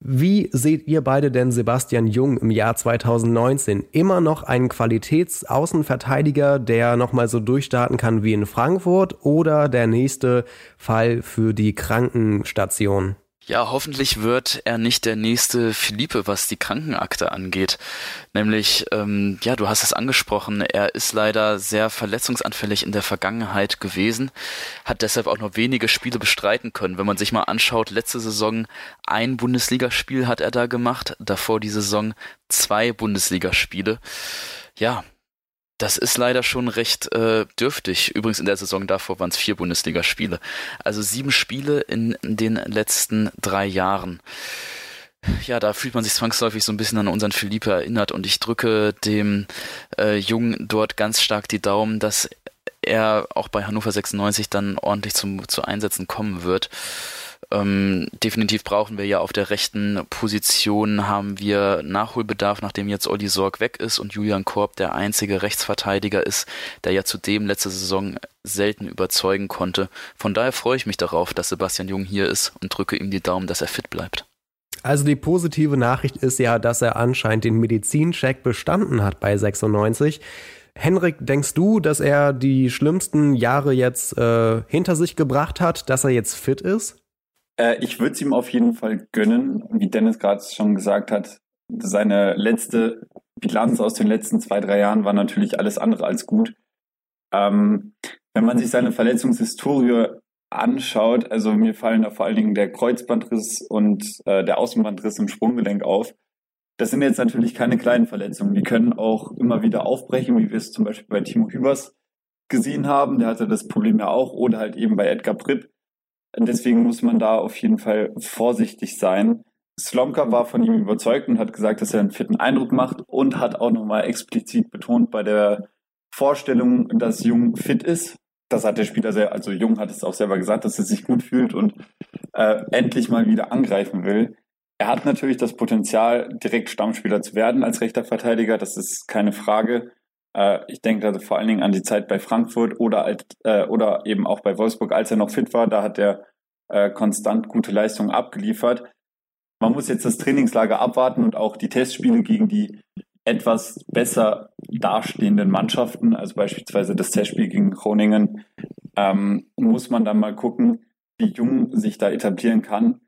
Wie seht ihr beide denn Sebastian Jung im Jahr 2019? Immer noch ein Qualitätsaußenverteidiger, der nochmal so durchstarten kann wie in Frankfurt oder der nächste Fall für die Krankenstation? Ja, hoffentlich wird er nicht der nächste Philippe, was die Krankenakte angeht. Nämlich, ähm, ja, du hast es angesprochen, er ist leider sehr verletzungsanfällig in der Vergangenheit gewesen, hat deshalb auch noch wenige Spiele bestreiten können. Wenn man sich mal anschaut, letzte Saison ein Bundesligaspiel hat er da gemacht, davor die Saison zwei Bundesligaspiele. Ja, das ist leider schon recht äh, dürftig. Übrigens in der Saison davor waren es vier Bundesligaspiele. Also sieben Spiele in, den letzten drei Jahren. Ja, da fühlt man sich zwangsläufig so ein bisschen an unseren Philippe erinnert und ich drücke dem äh, Jungen dort ganz stark die Daumen, dass er auch bei Hannover 96 dann ordentlich zum, zu Einsätzen kommen wird. Ähm, definitiv brauchen wir ja auf der rechten Position haben wir Nachholbedarf, nachdem jetzt Olli Sorg weg ist und Julian Korb der einzige Rechtsverteidiger ist, der ja zudem letzte Saison selten überzeugen konnte. Von daher freue ich mich darauf, dass Sebastian Jung hier ist und drücke ihm die Daumen, dass er fit bleibt. Also die positive Nachricht ist ja, dass er anscheinend den Medizincheck bestanden hat bei 96. Henrik, denkst du, dass er die schlimmsten Jahre jetzt äh, hinter sich gebracht hat, dass er jetzt fit ist? Äh, ich würde es ihm auf jeden Fall gönnen, wie Dennis gerade schon gesagt hat. Seine letzte Bilanz aus den letzten zwei, drei Jahren war natürlich alles andere als gut. Ähm, wenn man sich seine Verletzungshistorie anschaut, also mir fallen da vor allen Dingen der Kreuzbandriss und äh, der Außenbandriss im Sprunggelenk auf. Das sind jetzt natürlich keine kleinen Verletzungen. Die können auch immer wieder aufbrechen, wie wir es zum Beispiel bei Timo Hübers gesehen haben. Der hatte das Problem ja auch. Oder halt eben bei Edgar Pripp. Deswegen muss man da auf jeden Fall vorsichtig sein. Slomka war von ihm überzeugt und hat gesagt, dass er einen fitten Eindruck macht und hat auch nochmal explizit betont bei der Vorstellung, dass Jung fit ist. Das hat der Spieler sehr, also Jung hat es auch selber gesagt, dass er sich gut fühlt und äh, endlich mal wieder angreifen will. Er hat natürlich das Potenzial, direkt Stammspieler zu werden als rechter Verteidiger, das ist keine Frage. Äh, ich denke also vor allen Dingen an die Zeit bei Frankfurt oder, als, äh, oder eben auch bei Wolfsburg, als er noch fit war. Da hat er äh, konstant gute Leistungen abgeliefert. Man muss jetzt das Trainingslager abwarten und auch die Testspiele gegen die etwas besser dastehenden Mannschaften, also beispielsweise das Testspiel gegen Groningen, ähm, muss man dann mal gucken, wie Jung sich da etablieren kann.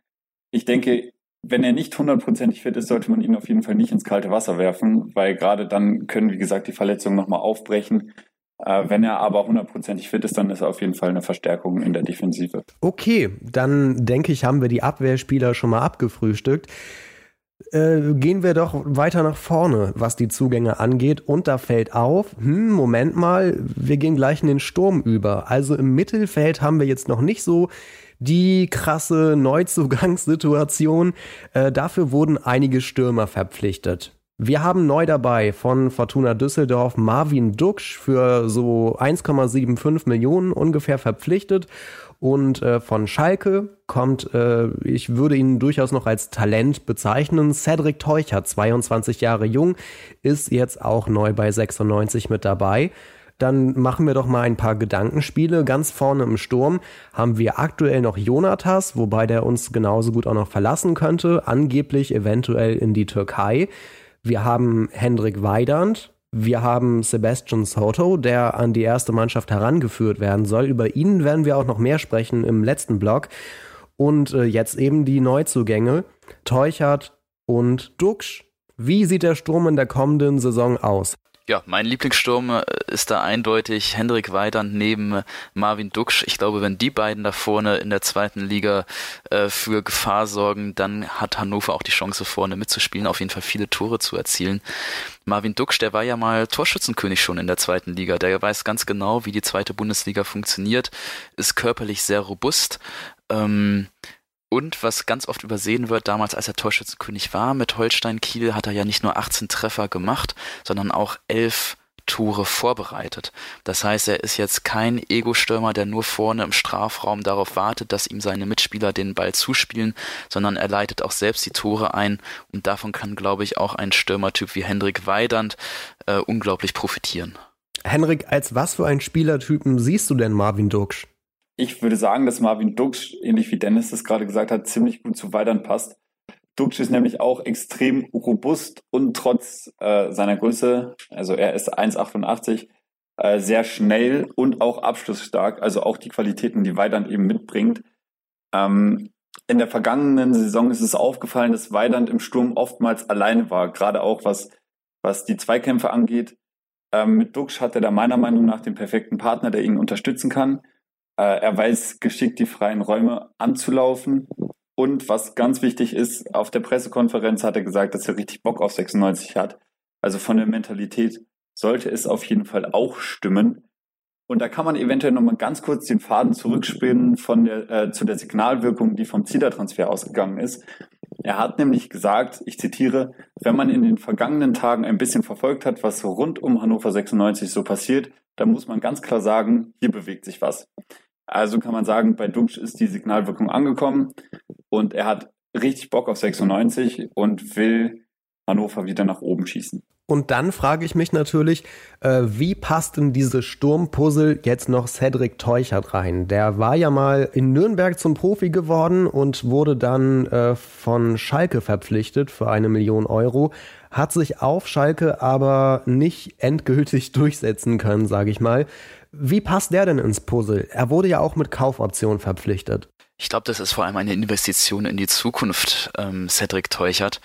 Ich denke, wenn er nicht hundertprozentig fit ist, sollte man ihn auf jeden Fall nicht ins kalte Wasser werfen, weil gerade dann können, wie gesagt, die Verletzungen nochmal aufbrechen. Äh, wenn er aber hundertprozentig fit ist, dann ist er auf jeden Fall eine Verstärkung in der Defensive. Okay, dann denke ich, haben wir die Abwehrspieler schon mal abgefrühstückt. Äh, gehen wir doch weiter nach vorne, was die Zugänge angeht. Und da fällt auf, hm, Moment mal, wir gehen gleich in den Sturm über. Also im Mittelfeld haben wir jetzt noch nicht so die krasse Neuzugangssituation. Äh, dafür wurden einige Stürmer verpflichtet. Wir haben neu dabei von Fortuna Düsseldorf Marvin Duksch für so 1,75 Millionen ungefähr verpflichtet. Und äh, von Schalke kommt, äh, ich würde ihn durchaus noch als Talent bezeichnen, Cedric Teucher, 22 Jahre jung, ist jetzt auch neu bei 96 mit dabei. Dann machen wir doch mal ein paar Gedankenspiele. Ganz vorne im Sturm haben wir aktuell noch Jonatas, wobei der uns genauso gut auch noch verlassen könnte, angeblich eventuell in die Türkei. Wir haben Hendrik Weidand, wir haben Sebastian Soto, der an die erste Mannschaft herangeführt werden soll. Über ihn werden wir auch noch mehr sprechen im letzten Blog. Und äh, jetzt eben die Neuzugänge, Teuchert und Duxch. Wie sieht der Sturm in der kommenden Saison aus? Ja, mein Lieblingssturm äh, ist da eindeutig Hendrik Weidand neben äh, Marvin Duksch. Ich glaube, wenn die beiden da vorne in der zweiten Liga äh, für Gefahr sorgen, dann hat Hannover auch die Chance vorne mitzuspielen, auf jeden Fall viele Tore zu erzielen. Marvin Duksch, der war ja mal Torschützenkönig schon in der zweiten Liga. Der weiß ganz genau, wie die zweite Bundesliga funktioniert, ist körperlich sehr robust. Ähm, und was ganz oft übersehen wird, damals als er Torschützenkönig war mit Holstein Kiel, hat er ja nicht nur 18 Treffer gemacht, sondern auch 11 Tore vorbereitet. Das heißt, er ist jetzt kein Ego-Stürmer, der nur vorne im Strafraum darauf wartet, dass ihm seine Mitspieler den Ball zuspielen, sondern er leitet auch selbst die Tore ein und davon kann, glaube ich, auch ein Stürmertyp wie Hendrik Weidand äh, unglaublich profitieren. Henrik, als was für einen Spielertypen siehst du denn Marvin Duksch? Ich würde sagen, dass Marvin Dux, ähnlich wie Dennis das gerade gesagt hat, ziemlich gut zu Weidern passt. Dux ist nämlich auch extrem robust und trotz äh, seiner Größe, also er ist 1,88, äh, sehr schnell und auch abschlussstark, also auch die Qualitäten, die Weidand eben mitbringt. Ähm, in der vergangenen Saison ist es aufgefallen, dass Weidand im Sturm oftmals alleine war, gerade auch was, was die Zweikämpfe angeht. Ähm, mit Duxch hat er da meiner Meinung nach den perfekten Partner, der ihn unterstützen kann. Äh, er weiß geschickt, die freien Räume anzulaufen. Und was ganz wichtig ist, auf der Pressekonferenz hat er gesagt, dass er richtig Bock auf 96 hat. Also von der Mentalität sollte es auf jeden Fall auch stimmen. Und da kann man eventuell nochmal ganz kurz den Faden zurückspinnen von der, äh, zu der Signalwirkung, die vom Zielertransfer ausgegangen ist. Er hat nämlich gesagt, ich zitiere, wenn man in den vergangenen Tagen ein bisschen verfolgt hat, was rund um Hannover 96 so passiert, dann muss man ganz klar sagen, hier bewegt sich was. Also kann man sagen, bei Dux ist die Signalwirkung angekommen und er hat richtig Bock auf 96 und will Hannover wieder nach oben schießen. Und dann frage ich mich natürlich, äh, wie passt in diese Sturmpuzzle jetzt noch Cedric Teuchert rein? Der war ja mal in Nürnberg zum Profi geworden und wurde dann äh, von Schalke verpflichtet für eine Million Euro, hat sich auf Schalke aber nicht endgültig durchsetzen können, sage ich mal. Wie passt der denn ins Puzzle? Er wurde ja auch mit Kaufoption verpflichtet. Ich glaube, das ist vor allem eine Investition in die Zukunft, ähm, Cedric Teuchert.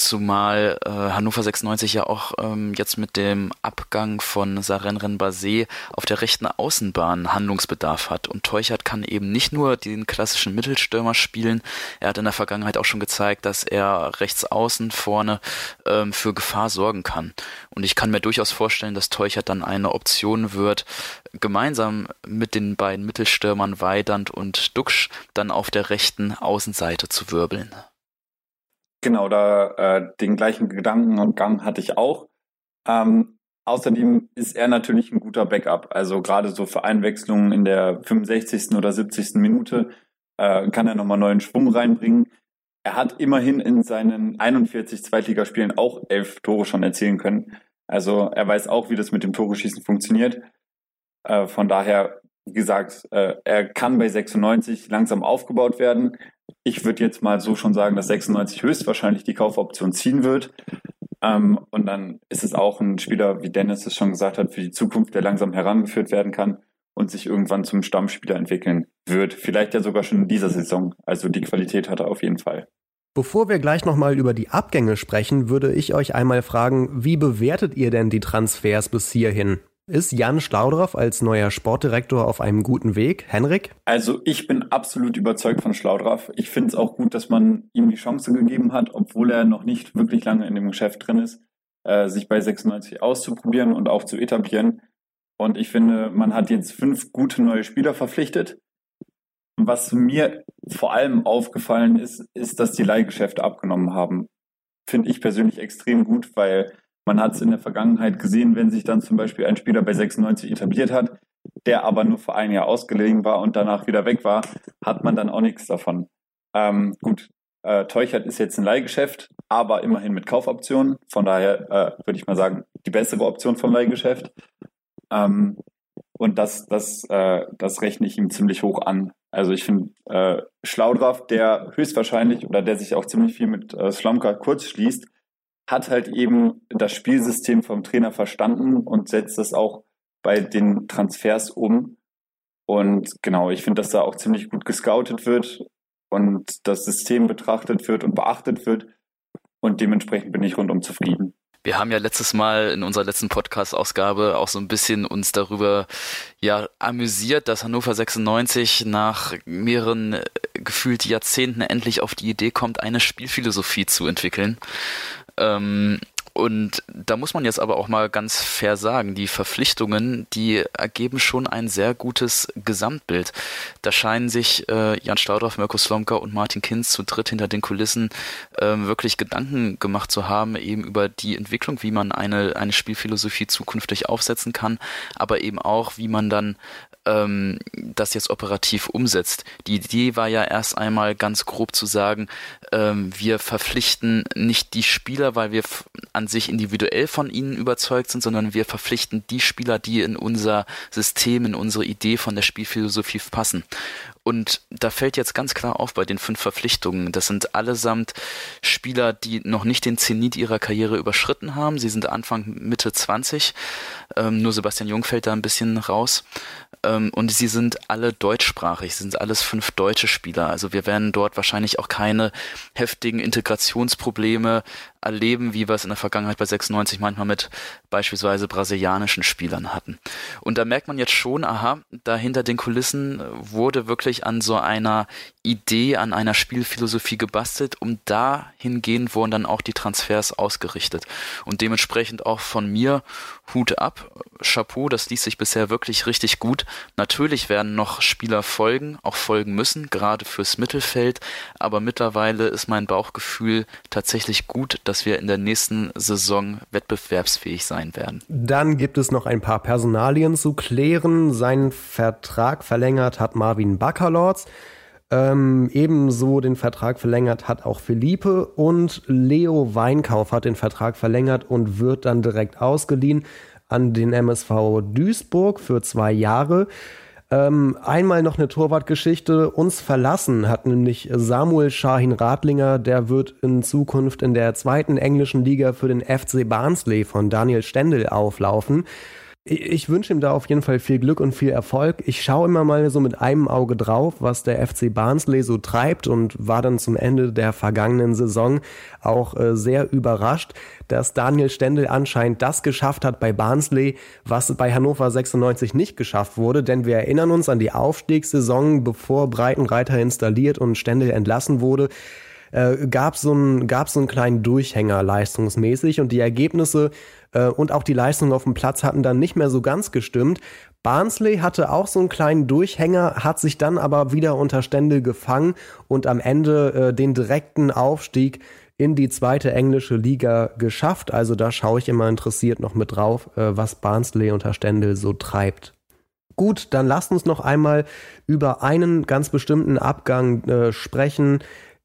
Zumal äh, Hannover 96 ja auch ähm, jetzt mit dem Abgang von Saren Renbase auf der rechten Außenbahn Handlungsbedarf hat. Und Teuchert kann eben nicht nur den klassischen Mittelstürmer spielen, er hat in der Vergangenheit auch schon gezeigt, dass er rechts außen vorne ähm, für Gefahr sorgen kann. Und ich kann mir durchaus vorstellen, dass Teuchert dann eine Option wird, gemeinsam mit den beiden Mittelstürmern Weidand und Duxch dann auf der rechten Außenseite zu wirbeln. Genau, da äh, den gleichen Gedanken und Gang hatte ich auch. Ähm, außerdem ist er natürlich ein guter Backup. Also gerade so für Einwechslungen in der 65. oder 70. Minute äh, kann er nochmal neuen Schwung reinbringen. Er hat immerhin in seinen 41 Zweitligaspielen auch elf Tore schon erzielen können. Also er weiß auch, wie das mit dem Tore-Schießen funktioniert. Äh, von daher, wie gesagt, äh, er kann bei 96 langsam aufgebaut werden. Ich würde jetzt mal so schon sagen, dass 96 höchstwahrscheinlich die Kaufoption ziehen wird. Ähm, und dann ist es auch ein Spieler, wie Dennis es schon gesagt hat, für die Zukunft, der langsam herangeführt werden kann und sich irgendwann zum Stammspieler entwickeln wird. Vielleicht ja sogar schon in dieser Saison. Also die Qualität hat er auf jeden Fall. Bevor wir gleich nochmal über die Abgänge sprechen, würde ich euch einmal fragen, wie bewertet ihr denn die Transfers bis hierhin? Ist Jan Schlaudorff als neuer Sportdirektor auf einem guten Weg? Henrik? Also ich bin absolut überzeugt von Schlaudorff. Ich finde es auch gut, dass man ihm die Chance gegeben hat, obwohl er noch nicht wirklich lange in dem Geschäft drin ist, äh, sich bei 96 auszuprobieren und auch zu etablieren. Und ich finde, man hat jetzt fünf gute neue Spieler verpflichtet. Was mir vor allem aufgefallen ist, ist, dass die Leihgeschäfte abgenommen haben. Finde ich persönlich extrem gut, weil man hat es in der Vergangenheit gesehen, wenn sich dann zum Beispiel ein Spieler bei 96 etabliert hat, der aber nur für ein Jahr ausgelegen war und danach wieder weg war, hat man dann auch nichts davon. Ähm, gut, äh, Teuchert ist jetzt ein Leihgeschäft, aber immerhin mit Kaufoptionen. Von daher äh, würde ich mal sagen, die bessere Option vom Leihgeschäft. Ähm, und das, das, äh, das rechne ich ihm ziemlich hoch an. Also ich finde äh, Schlaudraff, der höchstwahrscheinlich oder der sich auch ziemlich viel mit äh, Slomka kurz schließt, hat halt eben das Spielsystem vom Trainer verstanden und setzt das auch bei den Transfers um. Und genau, ich finde, dass da auch ziemlich gut gescoutet wird und das System betrachtet wird und beachtet wird. Und dementsprechend bin ich rundum zufrieden. Wir haben ja letztes Mal in unserer letzten Podcast-Ausgabe auch so ein bisschen uns darüber ja amüsiert, dass Hannover 96 nach mehreren äh, gefühlt Jahrzehnten endlich auf die Idee kommt, eine Spielphilosophie zu entwickeln. Ähm, und da muss man jetzt aber auch mal ganz fair sagen, die Verpflichtungen, die ergeben schon ein sehr gutes Gesamtbild. Da scheinen sich äh, Jan Staudorf, Mirko Slomka und Martin Kinz zu dritt hinter den Kulissen äh, wirklich Gedanken gemacht zu haben, eben über die Entwicklung, wie man eine, eine Spielphilosophie zukünftig aufsetzen kann, aber eben auch, wie man dann ähm, das jetzt operativ umsetzt. Die Idee war ja erst einmal ganz grob zu sagen, ähm, wir verpflichten nicht die Spieler, weil wir an sich individuell von ihnen überzeugt sind, sondern wir verpflichten die Spieler, die in unser System, in unsere Idee von der Spielphilosophie passen. Und da fällt jetzt ganz klar auf bei den fünf Verpflichtungen. Das sind allesamt Spieler, die noch nicht den Zenit ihrer Karriere überschritten haben. Sie sind Anfang, Mitte 20. Ähm, nur Sebastian Jung fällt da ein bisschen raus. Ähm, und sie sind alle deutschsprachig. Sie sind alles fünf deutsche Spieler. Also wir werden dort wahrscheinlich auch keine heftigen Integrationsprobleme erleben, wie wir es in der Vergangenheit bei 96 manchmal mit beispielsweise brasilianischen Spielern hatten. Und da merkt man jetzt schon, aha, da hinter den Kulissen wurde wirklich an so einer Idee, an einer Spielphilosophie gebastelt, um dahingehend wurden dann auch die Transfers ausgerichtet. Und dementsprechend auch von mir Hut ab, Chapeau, das liest sich bisher wirklich richtig gut. Natürlich werden noch Spieler folgen, auch folgen müssen, gerade fürs Mittelfeld, aber mittlerweile ist mein Bauchgefühl tatsächlich gut, dass wir in der nächsten Saison wettbewerbsfähig sein werden. Dann gibt es noch ein paar Personalien zu klären. Seinen Vertrag verlängert hat Marvin Baccalords. Ähm, ebenso den Vertrag verlängert hat auch Philippe und Leo Weinkauf hat den Vertrag verlängert und wird dann direkt ausgeliehen an den MSV Duisburg für zwei Jahre. Ähm, einmal noch eine Torwartgeschichte. Uns verlassen hat nämlich Samuel Shahin Radlinger. Der wird in Zukunft in der zweiten englischen Liga für den FC Barnsley von Daniel Stendel auflaufen ich wünsche ihm da auf jeden Fall viel Glück und viel Erfolg. Ich schaue immer mal so mit einem Auge drauf, was der FC Barnsley so treibt und war dann zum Ende der vergangenen Saison auch äh, sehr überrascht, dass Daniel Stendel anscheinend das geschafft hat bei Barnsley, was bei Hannover 96 nicht geschafft wurde, denn wir erinnern uns an die Aufstiegssaison, bevor Breitenreiter installiert und Stendel entlassen wurde äh, gab so ein gab so einen kleinen Durchhänger leistungsmäßig und die Ergebnisse äh, und auch die Leistung auf dem Platz hatten dann nicht mehr so ganz gestimmt. Barnsley hatte auch so einen kleinen Durchhänger, hat sich dann aber wieder unter Stände gefangen und am Ende äh, den direkten Aufstieg in die zweite englische Liga geschafft. Also da schaue ich immer interessiert noch mit drauf, äh, was Barnsley unter Stendel so treibt. Gut, dann lasst uns noch einmal über einen ganz bestimmten Abgang äh, sprechen,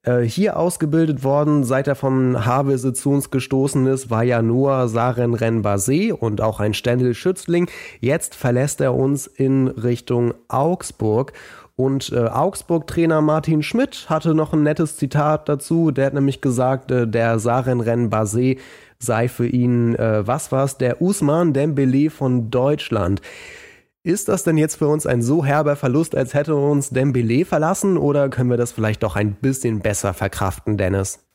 äh, hier ausgebildet worden, seit er vom Havelse zu uns gestoßen ist, war ja Noah Saren Renbase und auch ein Stendel Schützling. Jetzt verlässt er uns in Richtung Augsburg. Und äh, Augsburg-Trainer Martin Schmidt hatte noch ein nettes Zitat dazu. Der hat nämlich gesagt, äh, der Saren Renbase sei für ihn, äh, was war's, der Usman Dembele von Deutschland. Ist das denn jetzt für uns ein so herber Verlust, als hätte uns Dembele verlassen oder können wir das vielleicht doch ein bisschen besser verkraften, Dennis?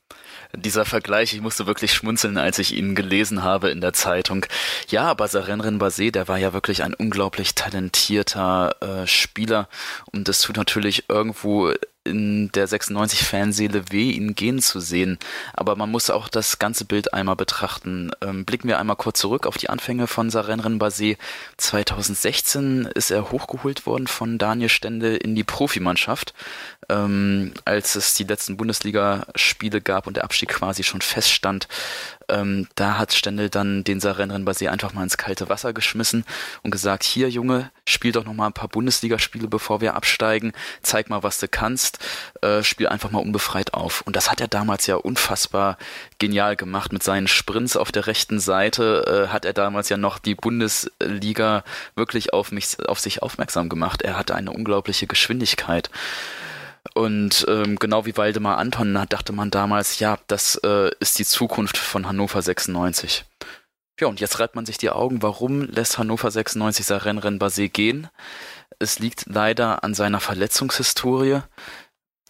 dieser Vergleich, ich musste wirklich schmunzeln, als ich ihn gelesen habe in der Zeitung. Ja, aber Sarenren Basé, der war ja wirklich ein unglaublich talentierter äh, Spieler und das tut natürlich irgendwo in der 96 Fanseele weh, ihn gehen zu sehen. Aber man muss auch das ganze Bild einmal betrachten. Ähm, blicken wir einmal kurz zurück auf die Anfänge von Sarenren Basé. 2016 ist er hochgeholt worden von Daniel Stende in die Profimannschaft, ähm, als es die letzten Bundesligaspiele gab und der Abstieg quasi schon feststand ähm, da hat Stendel dann den Sarenren Basé einfach mal ins kalte Wasser geschmissen und gesagt, hier Junge, spiel doch noch mal ein paar Bundesligaspiele, bevor wir absteigen, zeig mal, was du kannst, äh, spiel einfach mal unbefreit auf. Und das hat er damals ja unfassbar genial gemacht mit seinen Sprints auf der rechten Seite, äh, hat er damals ja noch die Bundesliga wirklich auf mich, auf sich aufmerksam gemacht. Er hatte eine unglaubliche Geschwindigkeit. Und ähm, genau wie Waldemar Anton dachte man damals, ja, das äh, ist die Zukunft von Hannover 96. Ja, und jetzt reibt man sich die Augen, warum lässt Hannover 96 Saren Basé gehen? Es liegt leider an seiner Verletzungshistorie.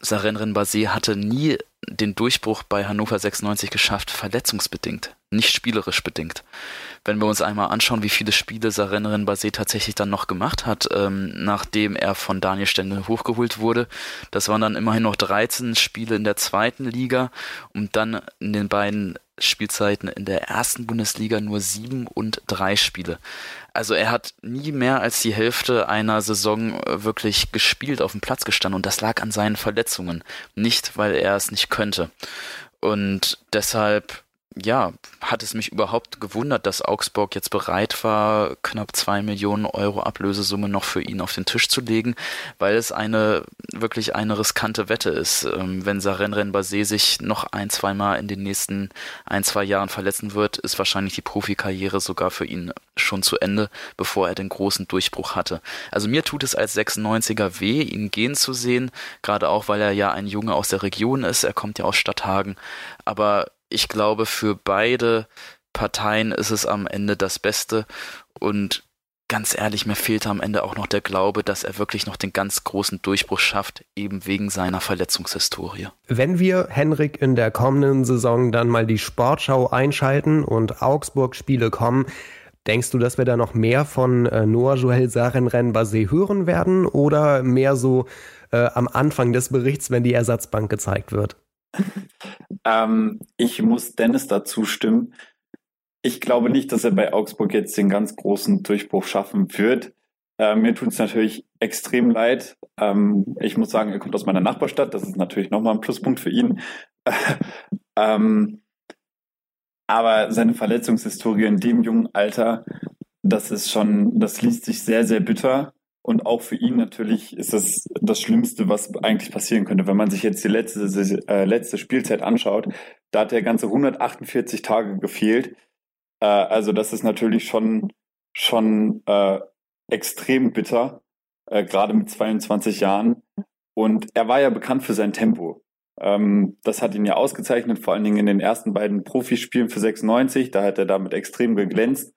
Saren Basé hatte nie den Durchbruch bei Hannover 96 geschafft, verletzungsbedingt, nicht spielerisch bedingt wenn wir uns einmal anschauen, wie viele Spiele Sarennerin Basé tatsächlich dann noch gemacht hat, ähm, nachdem er von Daniel Stendel hochgeholt wurde, das waren dann immerhin noch 13 Spiele in der zweiten Liga und dann in den beiden Spielzeiten in der ersten Bundesliga nur sieben und drei Spiele. Also er hat nie mehr als die Hälfte einer Saison äh, wirklich gespielt, auf dem Platz gestanden und das lag an seinen Verletzungen, nicht weil er es nicht könnte. Und deshalb ja, hat es mich überhaupt gewundert, dass Augsburg jetzt bereit war, knapp zwei Millionen Euro Ablösesumme noch für ihn auf den Tisch zu legen, weil es eine wirklich eine riskante Wette ist. Ähm, wenn Saren Basé sich noch ein, zweimal in den nächsten ein, zwei Jahren verletzen wird, ist wahrscheinlich die Profikarriere sogar für ihn schon zu Ende, bevor er den großen Durchbruch hatte. Also mir tut es als 96er weh, ihn gehen zu sehen, gerade auch, weil er ja ein Junge aus der Region ist. Er kommt ja aus Stadthagen. Aber ich glaube, für beide Parteien ist es am Ende das Beste. Und ganz ehrlich, mir fehlt am Ende auch noch der Glaube, dass er wirklich noch den ganz großen Durchbruch schafft, eben wegen seiner Verletzungshistorie. Wenn wir, Henrik, in der kommenden Saison dann mal die Sportschau einschalten und Augsburg-Spiele kommen, denkst du, dass wir da noch mehr von äh, Noah Joel Sarenren Basé hören werden oder mehr so äh, am Anfang des Berichts, wenn die Ersatzbank gezeigt wird? Ähm, ich muss Dennis dazu stimmen. Ich glaube nicht, dass er bei Augsburg jetzt den ganz großen Durchbruch schaffen wird. Äh, mir tut es natürlich extrem leid. Ähm, ich muss sagen, er kommt aus meiner Nachbarstadt. Das ist natürlich nochmal ein Pluspunkt für ihn. ähm, aber seine Verletzungshistorie in dem jungen Alter, das ist schon, das liest sich sehr, sehr bitter. Und auch für ihn natürlich ist das das Schlimmste, was eigentlich passieren könnte. Wenn man sich jetzt die letzte, äh, letzte Spielzeit anschaut, da hat er ganze 148 Tage gefehlt. Äh, also das ist natürlich schon, schon äh, extrem bitter, äh, gerade mit 22 Jahren. Und er war ja bekannt für sein Tempo. Ähm, das hat ihn ja ausgezeichnet, vor allen Dingen in den ersten beiden Profispielen für 96. Da hat er damit extrem geglänzt.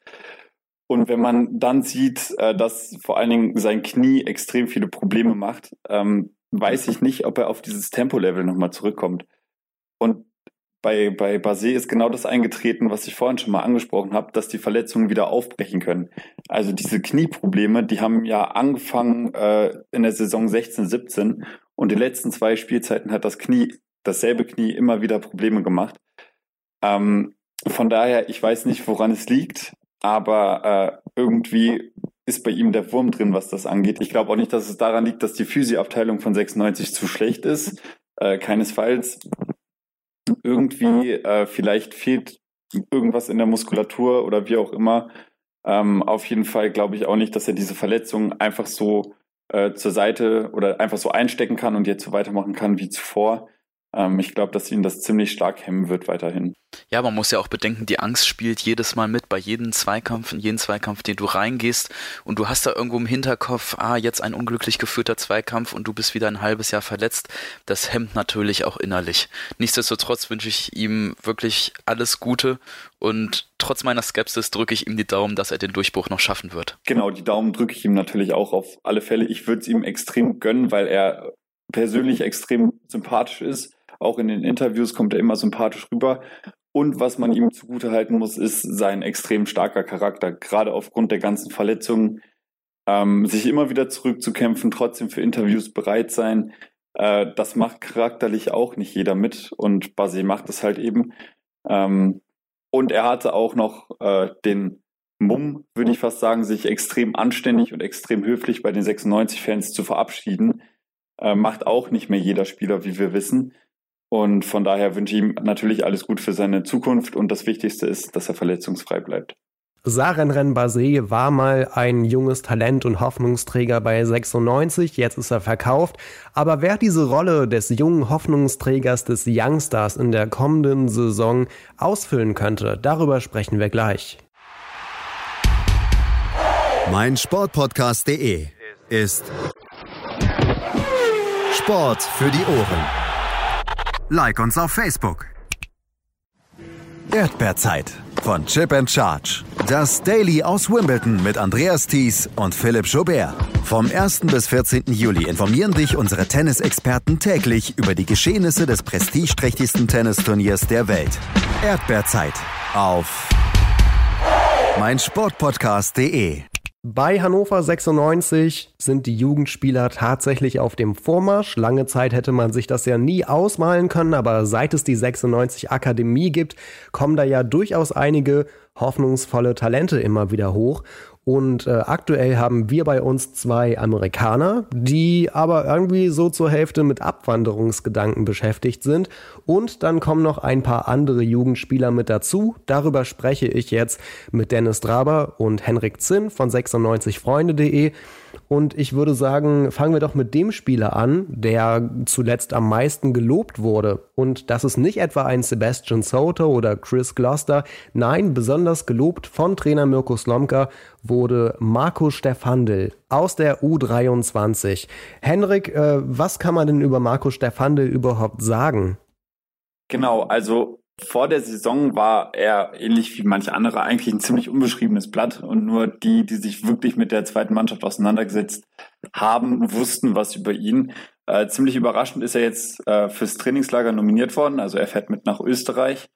Und wenn man dann sieht, äh, dass vor allen Dingen sein Knie extrem viele Probleme macht, ähm, weiß ich nicht, ob er auf dieses Tempolevel nochmal zurückkommt. Und bei, bei Basé ist genau das eingetreten, was ich vorhin schon mal angesprochen habe, dass die Verletzungen wieder aufbrechen können. Also diese Knieprobleme, die haben ja angefangen äh, in der Saison 16, 17 und die letzten zwei Spielzeiten hat das Knie, dasselbe Knie immer wieder Probleme gemacht. Ähm, von daher, ich weiß nicht, woran es liegt aber äh, irgendwie ist bei ihm der Wurm drin, was das angeht. Ich glaube auch nicht, dass es daran liegt, dass die Physioabteilung von 96 zu schlecht ist. Äh, keinesfalls. Irgendwie, äh, vielleicht fehlt irgendwas in der Muskulatur oder wie auch immer. Ähm, auf jeden Fall glaube ich auch nicht, dass er diese Verletzung einfach so äh, zur Seite oder einfach so einstecken kann und jetzt so weitermachen kann wie zuvor. Ähm, ich glaube, dass ihn das ziemlich stark hemmen wird weiterhin. Ja, man muss ja auch bedenken, die Angst spielt jedes Mal mit bei jedem Zweikampf, in jeden Zweikampf, den du reingehst und du hast da irgendwo im Hinterkopf, ah, jetzt ein unglücklich geführter Zweikampf und du bist wieder ein halbes Jahr verletzt. Das hemmt natürlich auch innerlich. Nichtsdestotrotz wünsche ich ihm wirklich alles Gute und trotz meiner Skepsis drücke ich ihm die Daumen, dass er den Durchbruch noch schaffen wird. Genau, die Daumen drücke ich ihm natürlich auch auf alle Fälle. Ich würde es ihm extrem gönnen, weil er persönlich extrem sympathisch ist auch in den Interviews kommt er immer sympathisch rüber. Und was man ihm zugutehalten muss, ist sein extrem starker Charakter, gerade aufgrund der ganzen Verletzungen. Ähm, sich immer wieder zurückzukämpfen, trotzdem für Interviews bereit sein. Äh, das macht charakterlich auch nicht jeder mit und Basé macht es halt eben. Ähm, und er hatte auch noch äh, den Mumm, würde ich fast sagen, sich extrem anständig und extrem höflich bei den 96-Fans zu verabschieden. Äh, macht auch nicht mehr jeder Spieler, wie wir wissen. Und von daher wünsche ich ihm natürlich alles gut für seine Zukunft und das Wichtigste ist, dass er verletzungsfrei bleibt. Sarenren Basé war mal ein junges Talent und Hoffnungsträger bei 96, jetzt ist er verkauft. Aber wer diese Rolle des jungen Hoffnungsträgers des Youngstars in der kommenden Saison ausfüllen könnte, darüber sprechen wir gleich. Mein Sportpodcast.de ist Sport für die Ohren. Like uns auf Facebook. Erdbeerzeit von Chip and Charge. Das Daily aus Wimbledon mit Andreas Thies und Philipp Jobert. Vom 1. bis 14. Juli informieren dich unsere Tennisexperten täglich über die Geschehnisse des prestigeträchtigsten Tennisturniers der Welt. Erdbeerzeit auf meinsportpodcast.de. Bei Hannover 96 sind die Jugendspieler tatsächlich auf dem Vormarsch. Lange Zeit hätte man sich das ja nie ausmalen können, aber seit es die 96 Akademie gibt, kommen da ja durchaus einige hoffnungsvolle Talente immer wieder hoch. Und äh, aktuell haben wir bei uns zwei Amerikaner, die aber irgendwie so zur Hälfte mit Abwanderungsgedanken beschäftigt sind. Und dann kommen noch ein paar andere Jugendspieler mit dazu. Darüber spreche ich jetzt mit Dennis Draber und Henrik Zinn von 96freunde.de. Und ich würde sagen, fangen wir doch mit dem Spieler an, der zuletzt am meisten gelobt wurde. Und das ist nicht etwa ein Sebastian Soto oder Chris Gloucester. Nein, besonders gelobt von Trainer Mirko Slomka wurde Marco Stefandel aus der U23. Henrik, äh, was kann man denn über Marco Stefandel überhaupt sagen? Genau, also vor der Saison war er ähnlich wie manche andere eigentlich ein ziemlich unbeschriebenes Blatt und nur die, die sich wirklich mit der zweiten Mannschaft auseinandergesetzt haben, wussten was über ihn. Äh, ziemlich überraschend ist er jetzt äh, fürs Trainingslager nominiert worden, also er fährt mit nach Österreich.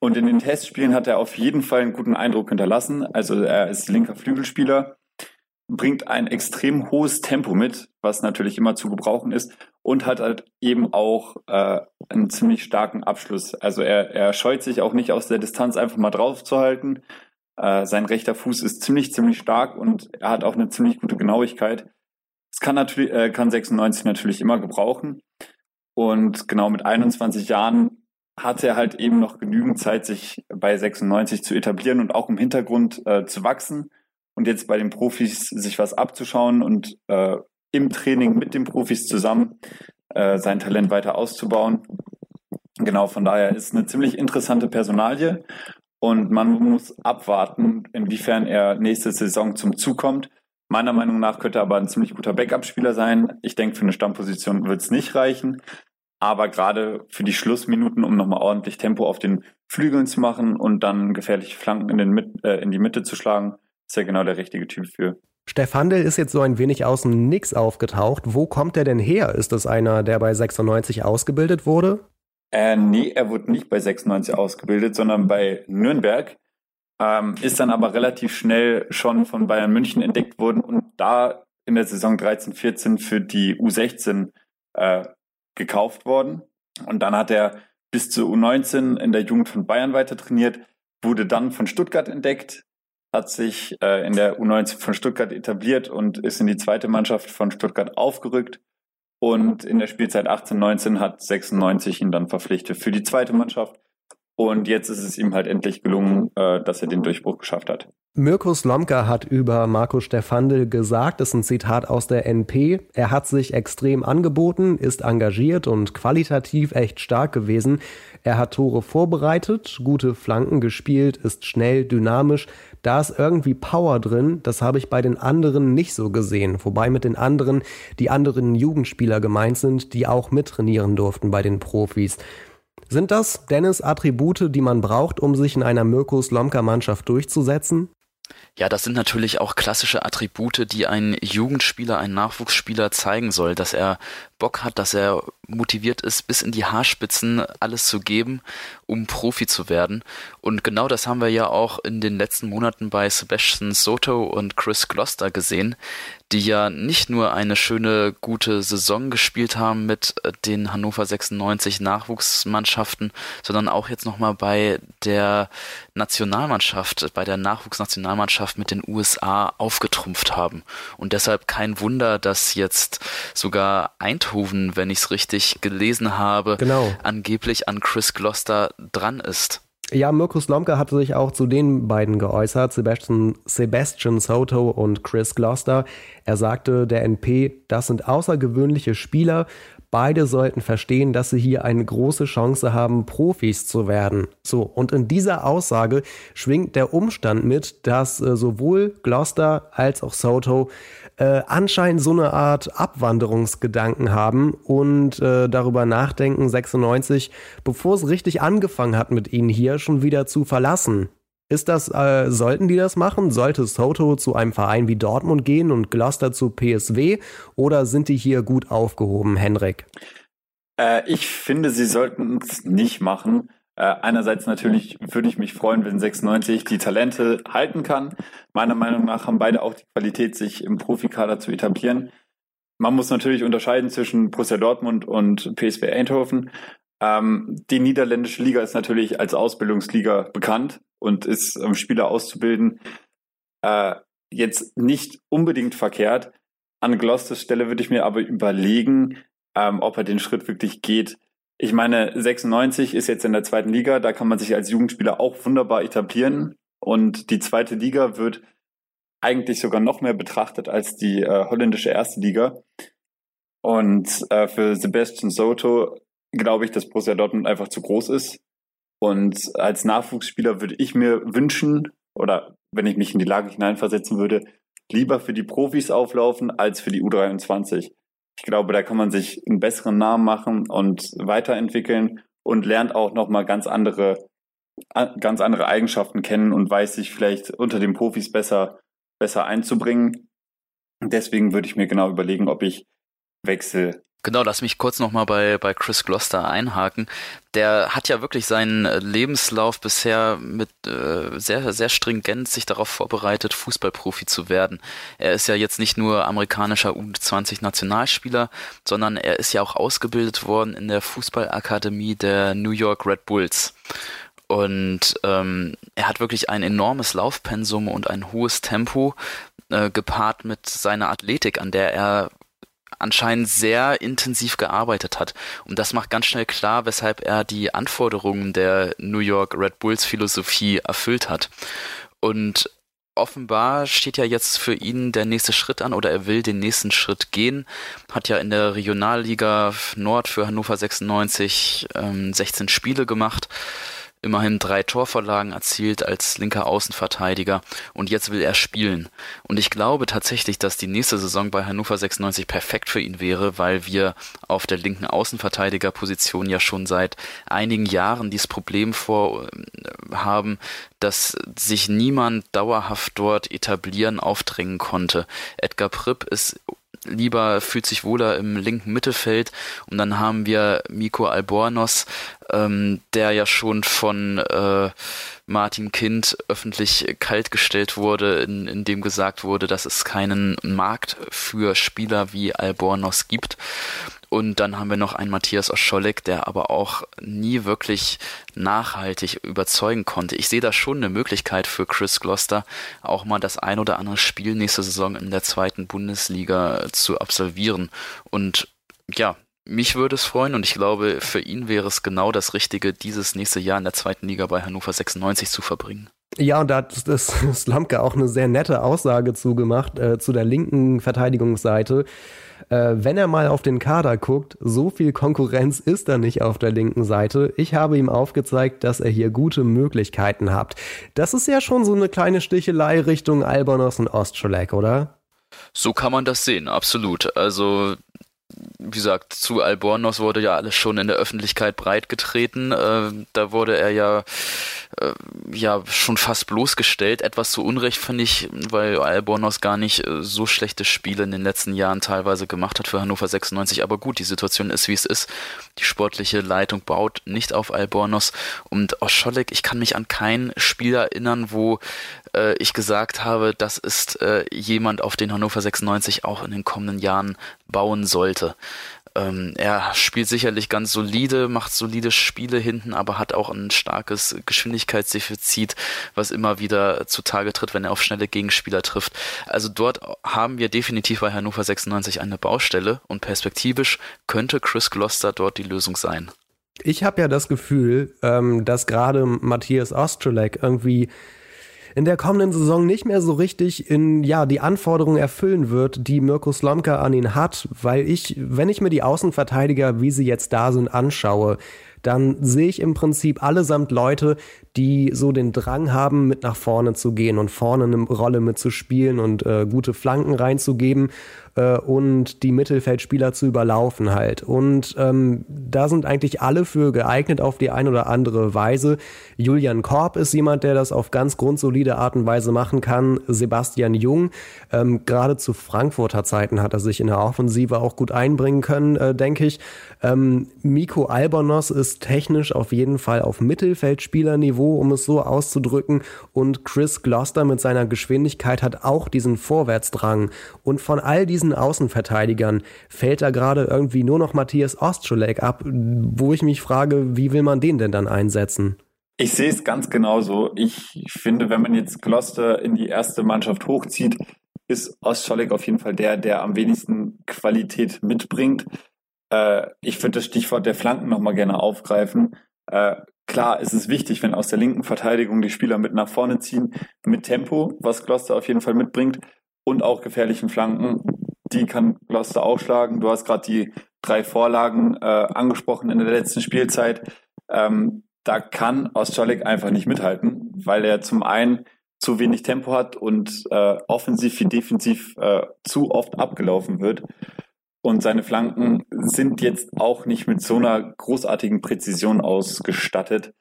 Und in den Testspielen hat er auf jeden Fall einen guten Eindruck hinterlassen. Also er ist linker Flügelspieler, bringt ein extrem hohes Tempo mit, was natürlich immer zu gebrauchen ist und hat halt eben auch äh, einen ziemlich starken Abschluss. Also er, er scheut sich auch nicht aus der Distanz einfach mal drauf zu halten. Äh, sein rechter Fuß ist ziemlich, ziemlich stark und er hat auch eine ziemlich gute Genauigkeit. Das kann natürlich, äh, kann 96 natürlich immer gebrauchen. Und genau mit 21 Jahren hat er halt eben noch genügend Zeit, sich bei 96 zu etablieren und auch im Hintergrund äh, zu wachsen und jetzt bei den Profis sich was abzuschauen und äh, im Training mit den Profis zusammen äh, sein Talent weiter auszubauen. Genau, von daher ist eine ziemlich interessante Personalie und man muss abwarten, inwiefern er nächste Saison zum Zug kommt. Meiner Meinung nach könnte er aber ein ziemlich guter Backup-Spieler sein. Ich denke, für eine Stammposition wird es nicht reichen. Aber gerade für die Schlussminuten, um nochmal ordentlich Tempo auf den Flügeln zu machen und dann gefährliche Flanken in, den, äh, in die Mitte zu schlagen, ist er genau der richtige Typ für. Stefandel ist jetzt so ein wenig aus dem Nix aufgetaucht. Wo kommt er denn her? Ist das einer, der bei 96 ausgebildet wurde? Äh, nee, er wurde nicht bei 96 ausgebildet, sondern bei Nürnberg. Ähm, ist dann aber relativ schnell schon von Bayern München entdeckt worden und da in der Saison 13, 14 für die U16 äh, gekauft worden. Und dann hat er bis zur U19 in der Jugend von Bayern weiter trainiert, wurde dann von Stuttgart entdeckt, hat sich äh, in der U19 von Stuttgart etabliert und ist in die zweite Mannschaft von Stuttgart aufgerückt. Und in der Spielzeit 18-19 hat 96 ihn dann verpflichtet für die zweite Mannschaft. Und jetzt ist es ihm halt endlich gelungen, äh, dass er den Durchbruch geschafft hat. Mirko Slomka hat über Marco Stefandel gesagt, das ist ein Zitat aus der NP, er hat sich extrem angeboten, ist engagiert und qualitativ echt stark gewesen. Er hat Tore vorbereitet, gute Flanken gespielt, ist schnell, dynamisch. Da ist irgendwie Power drin, das habe ich bei den anderen nicht so gesehen. Wobei mit den anderen die anderen Jugendspieler gemeint sind, die auch mittrainieren durften bei den Profis. Sind das, Dennis, Attribute, die man braucht, um sich in einer Mirko Slomka-Mannschaft durchzusetzen? Ja, das sind natürlich auch klassische Attribute, die ein Jugendspieler, ein Nachwuchsspieler zeigen soll, dass er Bock hat, dass er motiviert ist, bis in die Haarspitzen alles zu geben, um Profi zu werden. Und genau das haben wir ja auch in den letzten Monaten bei Sebastian Soto und Chris Gloster gesehen, die ja nicht nur eine schöne, gute Saison gespielt haben mit den Hannover 96 Nachwuchsmannschaften, sondern auch jetzt nochmal bei der Nationalmannschaft, bei der Nachwuchsnationalmannschaft mit den USA aufgetrumpft haben. Und deshalb kein Wunder, dass jetzt sogar Eindhoven wenn ich es richtig gelesen habe, genau. angeblich an Chris Gloster dran ist. Ja, Mirko Slomka hat sich auch zu den beiden geäußert, Sebastian, Sebastian Soto und Chris Gloster. Er sagte, der NP, das sind außergewöhnliche Spieler, Beide sollten verstehen, dass sie hier eine große Chance haben, Profis zu werden. So, und in dieser Aussage schwingt der Umstand mit, dass äh, sowohl Gloucester als auch Soto äh, anscheinend so eine Art Abwanderungsgedanken haben und äh, darüber nachdenken, 96, bevor es richtig angefangen hat mit ihnen hier, schon wieder zu verlassen. Ist das, äh, sollten die das machen? Sollte Soto zu einem Verein wie Dortmund gehen und Gloucester zu PSW? Oder sind die hier gut aufgehoben, Henrik? Äh, ich finde, sie sollten es nicht machen. Äh, einerseits natürlich würde ich mich freuen, wenn 96 die Talente halten kann. Meiner Meinung nach haben beide auch die Qualität, sich im Profikader zu etablieren. Man muss natürlich unterscheiden zwischen Borussia Dortmund und PSV Eindhoven. Ähm, die niederländische Liga ist natürlich als Ausbildungsliga bekannt und ist, um Spieler auszubilden, äh, jetzt nicht unbedingt verkehrt. An Glosters Stelle würde ich mir aber überlegen, ähm, ob er den Schritt wirklich geht. Ich meine, 96 ist jetzt in der zweiten Liga, da kann man sich als Jugendspieler auch wunderbar etablieren. Und die zweite Liga wird eigentlich sogar noch mehr betrachtet als die äh, holländische erste Liga. Und äh, für Sebastian Soto glaube ich, dass Borussia Dortmund einfach zu groß ist. Und als Nachwuchsspieler würde ich mir wünschen, oder wenn ich mich in die Lage hineinversetzen würde, lieber für die Profis auflaufen als für die U23. Ich glaube, da kann man sich einen besseren Namen machen und weiterentwickeln und lernt auch nochmal ganz andere, ganz andere Eigenschaften kennen und weiß sich vielleicht unter den Profis besser, besser einzubringen. Deswegen würde ich mir genau überlegen, ob ich wechsle Genau, lass mich kurz nochmal bei, bei Chris Gloster einhaken. Der hat ja wirklich seinen Lebenslauf bisher mit äh, sehr, sehr stringent sich darauf vorbereitet, Fußballprofi zu werden. Er ist ja jetzt nicht nur amerikanischer U20-Nationalspieler, sondern er ist ja auch ausgebildet worden in der Fußballakademie der New York Red Bulls. Und ähm, er hat wirklich ein enormes Laufpensum und ein hohes Tempo, äh, gepaart mit seiner Athletik, an der er anscheinend sehr intensiv gearbeitet hat. Und das macht ganz schnell klar, weshalb er die Anforderungen der New York Red Bulls Philosophie erfüllt hat. Und offenbar steht ja jetzt für ihn der nächste Schritt an oder er will den nächsten Schritt gehen. Hat ja in der Regionalliga Nord für Hannover 96 ähm, 16 Spiele gemacht immerhin drei Torvorlagen erzielt als linker Außenverteidiger und jetzt will er spielen. Und ich glaube tatsächlich, dass die nächste Saison bei Hannover 96 perfekt für ihn wäre, weil wir auf der linken Außenverteidigerposition ja schon seit einigen Jahren dieses Problem vor äh, haben, dass sich niemand dauerhaft dort etablieren, aufdrängen konnte. Edgar Pripp ist lieber, fühlt sich wohler im linken Mittelfeld. Und dann haben wir Miko Albornoz, ähm, der ja schon von äh, Martin Kind öffentlich kaltgestellt wurde, in, in dem gesagt wurde, dass es keinen Markt für Spieler wie Albornoz gibt. Und dann haben wir noch einen Matthias Oscholek, der aber auch nie wirklich nachhaltig überzeugen konnte. Ich sehe da schon eine Möglichkeit für Chris Gloster, auch mal das ein oder andere Spiel nächste Saison in der zweiten Bundesliga zu absolvieren. Und ja, mich würde es freuen und ich glaube, für ihn wäre es genau das Richtige, dieses nächste Jahr in der zweiten Liga bei Hannover 96 zu verbringen. Ja, und da hat das Slamke auch eine sehr nette Aussage zugemacht äh, zu der linken Verteidigungsseite. Äh, wenn er mal auf den Kader guckt, so viel Konkurrenz ist da nicht auf der linken Seite. Ich habe ihm aufgezeigt, dass er hier gute Möglichkeiten hat. Das ist ja schon so eine kleine Stichelei Richtung Albonos und Ostscholek, oder? So kann man das sehen, absolut. Also wie gesagt, zu Albornoz wurde ja alles schon in der Öffentlichkeit breitgetreten. Äh, da wurde er ja äh, ja schon fast bloßgestellt. Etwas zu Unrecht finde ich, weil Albornoz gar nicht äh, so schlechte Spiele in den letzten Jahren teilweise gemacht hat für Hannover 96. Aber gut, die Situation ist, wie es ist. Die sportliche Leitung baut nicht auf Albornoz. Und Oscholek, ich kann mich an kein Spiel erinnern, wo äh, ich gesagt habe, das ist äh, jemand, auf den Hannover 96 auch in den kommenden Jahren bauen sollte. Ähm, er spielt sicherlich ganz solide, macht solide Spiele hinten, aber hat auch ein starkes Geschwindigkeitsdefizit, was immer wieder zutage tritt, wenn er auf schnelle Gegenspieler trifft. Also dort haben wir definitiv bei Hannover 96 eine Baustelle und perspektivisch könnte Chris Gloster dort die Lösung sein. Ich habe ja das Gefühl, ähm, dass gerade Matthias Ostrolek irgendwie in der kommenden Saison nicht mehr so richtig in ja die Anforderungen erfüllen wird, die Mirko Slomka an ihn hat, weil ich, wenn ich mir die Außenverteidiger, wie sie jetzt da sind, anschaue, dann sehe ich im Prinzip allesamt Leute, die so den Drang haben, mit nach vorne zu gehen und vorne eine Rolle mitzuspielen und äh, gute Flanken reinzugeben äh, und die Mittelfeldspieler zu überlaufen halt. Und ähm, da sind eigentlich alle für geeignet auf die eine oder andere Weise. Julian Korb ist jemand, der das auf ganz grundsolide Art und Weise machen kann. Sebastian Jung, ähm, gerade zu Frankfurter Zeiten hat er sich in der Offensive auch gut einbringen können, äh, denke ich. Ähm, Miko Albonos ist technisch auf jeden Fall auf Mittelfeldspielerniveau, um es so auszudrücken. Und Chris Gloucester mit seiner Geschwindigkeit hat auch diesen Vorwärtsdrang. Und von all diesen diesen Außenverteidigern fällt da gerade irgendwie nur noch Matthias Ostschulek ab, wo ich mich frage, wie will man den denn dann einsetzen? Ich sehe es ganz genauso. Ich finde, wenn man jetzt Gloucester in die erste Mannschaft hochzieht, ist Ostscholek auf jeden Fall der, der am wenigsten Qualität mitbringt. Äh, ich würde das Stichwort der Flanken nochmal gerne aufgreifen. Äh, klar, ist es wichtig, wenn aus der linken Verteidigung die Spieler mit nach vorne ziehen, mit Tempo, was Gloucester auf jeden Fall mitbringt, und auch gefährlichen Flanken. Die kann Gloucester auch schlagen. Du hast gerade die drei Vorlagen äh, angesprochen in der letzten Spielzeit. Ähm, da kann Ostscholek einfach nicht mithalten, weil er zum einen zu wenig Tempo hat und äh, offensiv wie defensiv äh, zu oft abgelaufen wird. Und seine Flanken sind jetzt auch nicht mit so einer großartigen Präzision ausgestattet.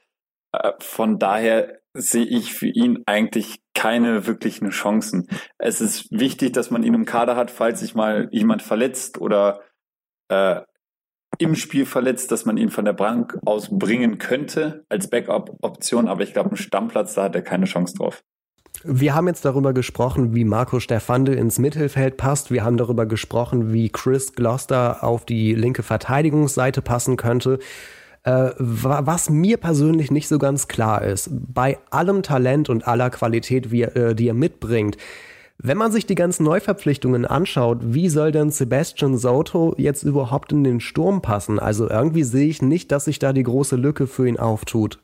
Äh, von daher sehe ich für ihn eigentlich keine wirklichen Chancen. Es ist wichtig, dass man ihn im Kader hat, falls sich mal jemand verletzt oder äh, im Spiel verletzt, dass man ihn von der Bank aus bringen könnte als Backup-Option. Aber ich glaube, einen Stammplatz, da hat er keine Chance drauf. Wir haben jetzt darüber gesprochen, wie Marco Stefande ins Mittelfeld passt. Wir haben darüber gesprochen, wie Chris Gloucester auf die linke Verteidigungsseite passen könnte. Äh, was mir persönlich nicht so ganz klar ist, bei allem Talent und aller Qualität, wie, äh, die er mitbringt, wenn man sich die ganzen Neuverpflichtungen anschaut, wie soll denn Sebastian Soto jetzt überhaupt in den Sturm passen? Also irgendwie sehe ich nicht, dass sich da die große Lücke für ihn auftut.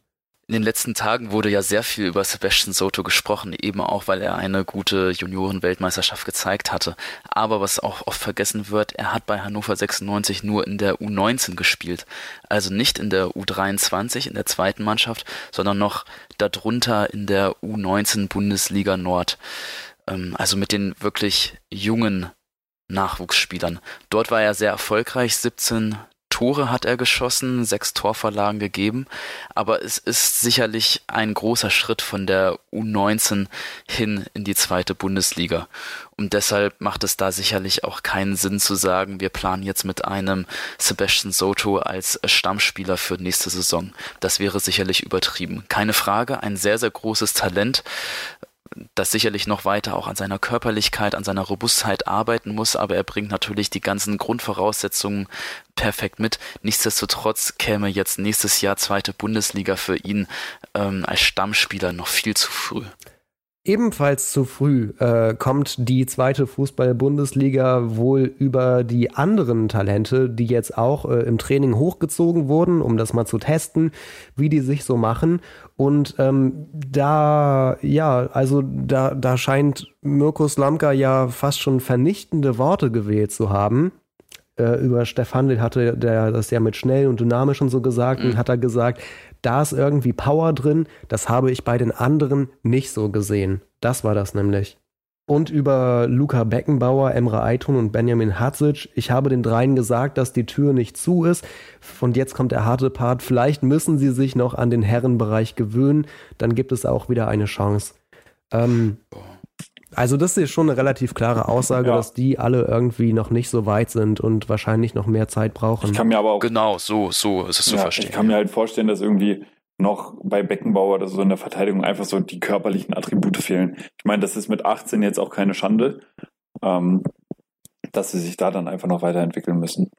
In den letzten Tagen wurde ja sehr viel über Sebastian Soto gesprochen, eben auch, weil er eine gute Junioren-Weltmeisterschaft gezeigt hatte. Aber was auch oft vergessen wird, er hat bei Hannover 96 nur in der U19 gespielt. Also nicht in der U23, in der zweiten Mannschaft, sondern noch darunter in der U19 Bundesliga Nord. Ähm, also mit den wirklich jungen Nachwuchsspielern. Dort war er sehr erfolgreich, 17 Tore hat er geschossen, sechs Torverlagen gegeben, aber es ist sicherlich ein großer Schritt von der U19 hin in die zweite Bundesliga. Und deshalb macht es da sicherlich auch keinen Sinn zu sagen, wir planen jetzt mit einem Sebastian Soto als Stammspieler für nächste Saison. Das wäre sicherlich übertrieben. Keine Frage, ein sehr, sehr großes Talent, das sicherlich noch weiter auch an seiner Körperlichkeit, an seiner Robustheit arbeiten muss, aber er bringt natürlich die ganzen Grundvoraussetzungen perfekt mit. Nichtsdestotrotz käme jetzt nächstes Jahr zweite Bundesliga für ihn ähm, als Stammspieler noch viel zu früh. Ebenfalls zu früh äh, kommt die zweite Fußball-Bundesliga wohl über die anderen Talente, die jetzt auch äh, im Training hochgezogen wurden, um das mal zu testen, wie die sich so machen. Und ähm, da, ja, also da, da scheint Mirko Slamka ja fast schon vernichtende Worte gewählt zu haben. Äh, über Stefan hatte der das ja mit schnell und dynamisch und so gesagt mhm. und hat er gesagt, da ist irgendwie Power drin, das habe ich bei den anderen nicht so gesehen. Das war das nämlich. Und über Luca Beckenbauer, Emre Aitun und Benjamin Hatzic. Ich habe den dreien gesagt, dass die Tür nicht zu ist. Und jetzt kommt der harte Part. Vielleicht müssen sie sich noch an den Herrenbereich gewöhnen. Dann gibt es auch wieder eine Chance. Ähm, also das ist schon eine relativ klare Aussage, ja. dass die alle irgendwie noch nicht so weit sind und wahrscheinlich noch mehr Zeit brauchen. Ich kann mir aber auch genau so so ist es zu ja, verstehen. Ich kann mir halt vorstellen, dass irgendwie noch bei Beckenbauer oder so in der Verteidigung einfach so die körperlichen Attribute fehlen. Ich meine, das ist mit 18 jetzt auch keine Schande, ähm, dass sie sich da dann einfach noch weiterentwickeln müssen.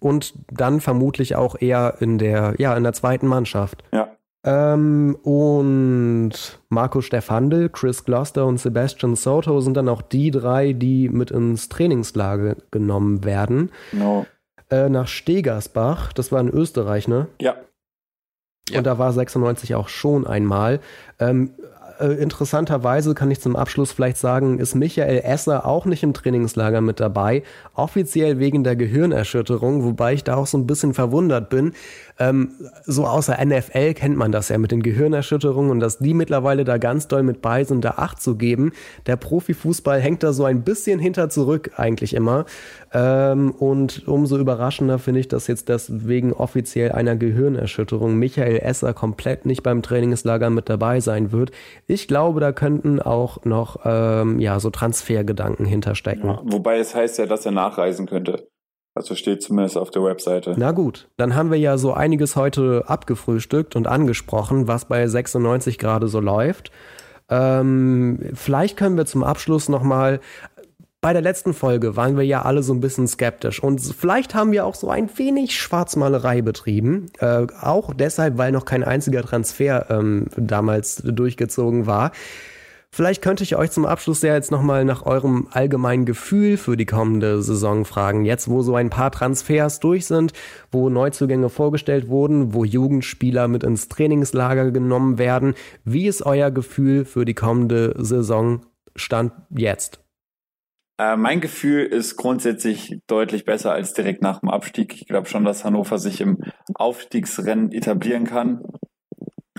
Und dann vermutlich auch eher in der, ja, in der zweiten Mannschaft. Ja. Ähm, und Marco Stefandel, Chris Gloucester und Sebastian Soto sind dann auch die drei, die mit ins Trainingslager genommen werden. Genau. Äh, nach Stegersbach, das war in Österreich, ne? Ja. Ja. Und da war 96 auch schon einmal. Ähm, äh, interessanterweise kann ich zum Abschluss vielleicht sagen, ist Michael Esser auch nicht im Trainingslager mit dabei, offiziell wegen der Gehirnerschütterung, wobei ich da auch so ein bisschen verwundert bin. Ähm, so außer NFL kennt man das ja mit den Gehirnerschütterungen und dass die mittlerweile da ganz doll mit bei sind, da Acht zu geben. Der Profifußball hängt da so ein bisschen hinter zurück eigentlich immer. Ähm, und umso überraschender finde ich, dass jetzt das wegen offiziell einer Gehirnerschütterung Michael Esser komplett nicht beim Trainingslager mit dabei sein wird. Ich glaube, da könnten auch noch ähm, ja so Transfergedanken hinterstecken. Ja, wobei es heißt ja, dass er nachreisen könnte. Also steht zumindest auf der Webseite. Na gut, dann haben wir ja so einiges heute abgefrühstückt und angesprochen, was bei 96 gerade so läuft. Ähm, vielleicht können wir zum Abschluss nochmal Bei der letzten Folge waren wir ja alle so ein bisschen skeptisch und vielleicht haben wir auch so ein wenig Schwarzmalerei betrieben. Äh, auch deshalb, weil noch kein einziger Transfer ähm, damals durchgezogen war. Vielleicht könnte ich euch zum Abschluss ja jetzt nochmal nach eurem allgemeinen Gefühl für die kommende Saison fragen. Jetzt, wo so ein paar Transfers durch sind, wo Neuzugänge vorgestellt wurden, wo Jugendspieler mit ins Trainingslager genommen werden. Wie ist euer Gefühl für die kommende Saison Stand jetzt? Äh, mein Gefühl ist grundsätzlich deutlich besser als direkt nach dem Abstieg. Ich glaube schon, dass Hannover sich im Aufstiegsrennen etablieren kann.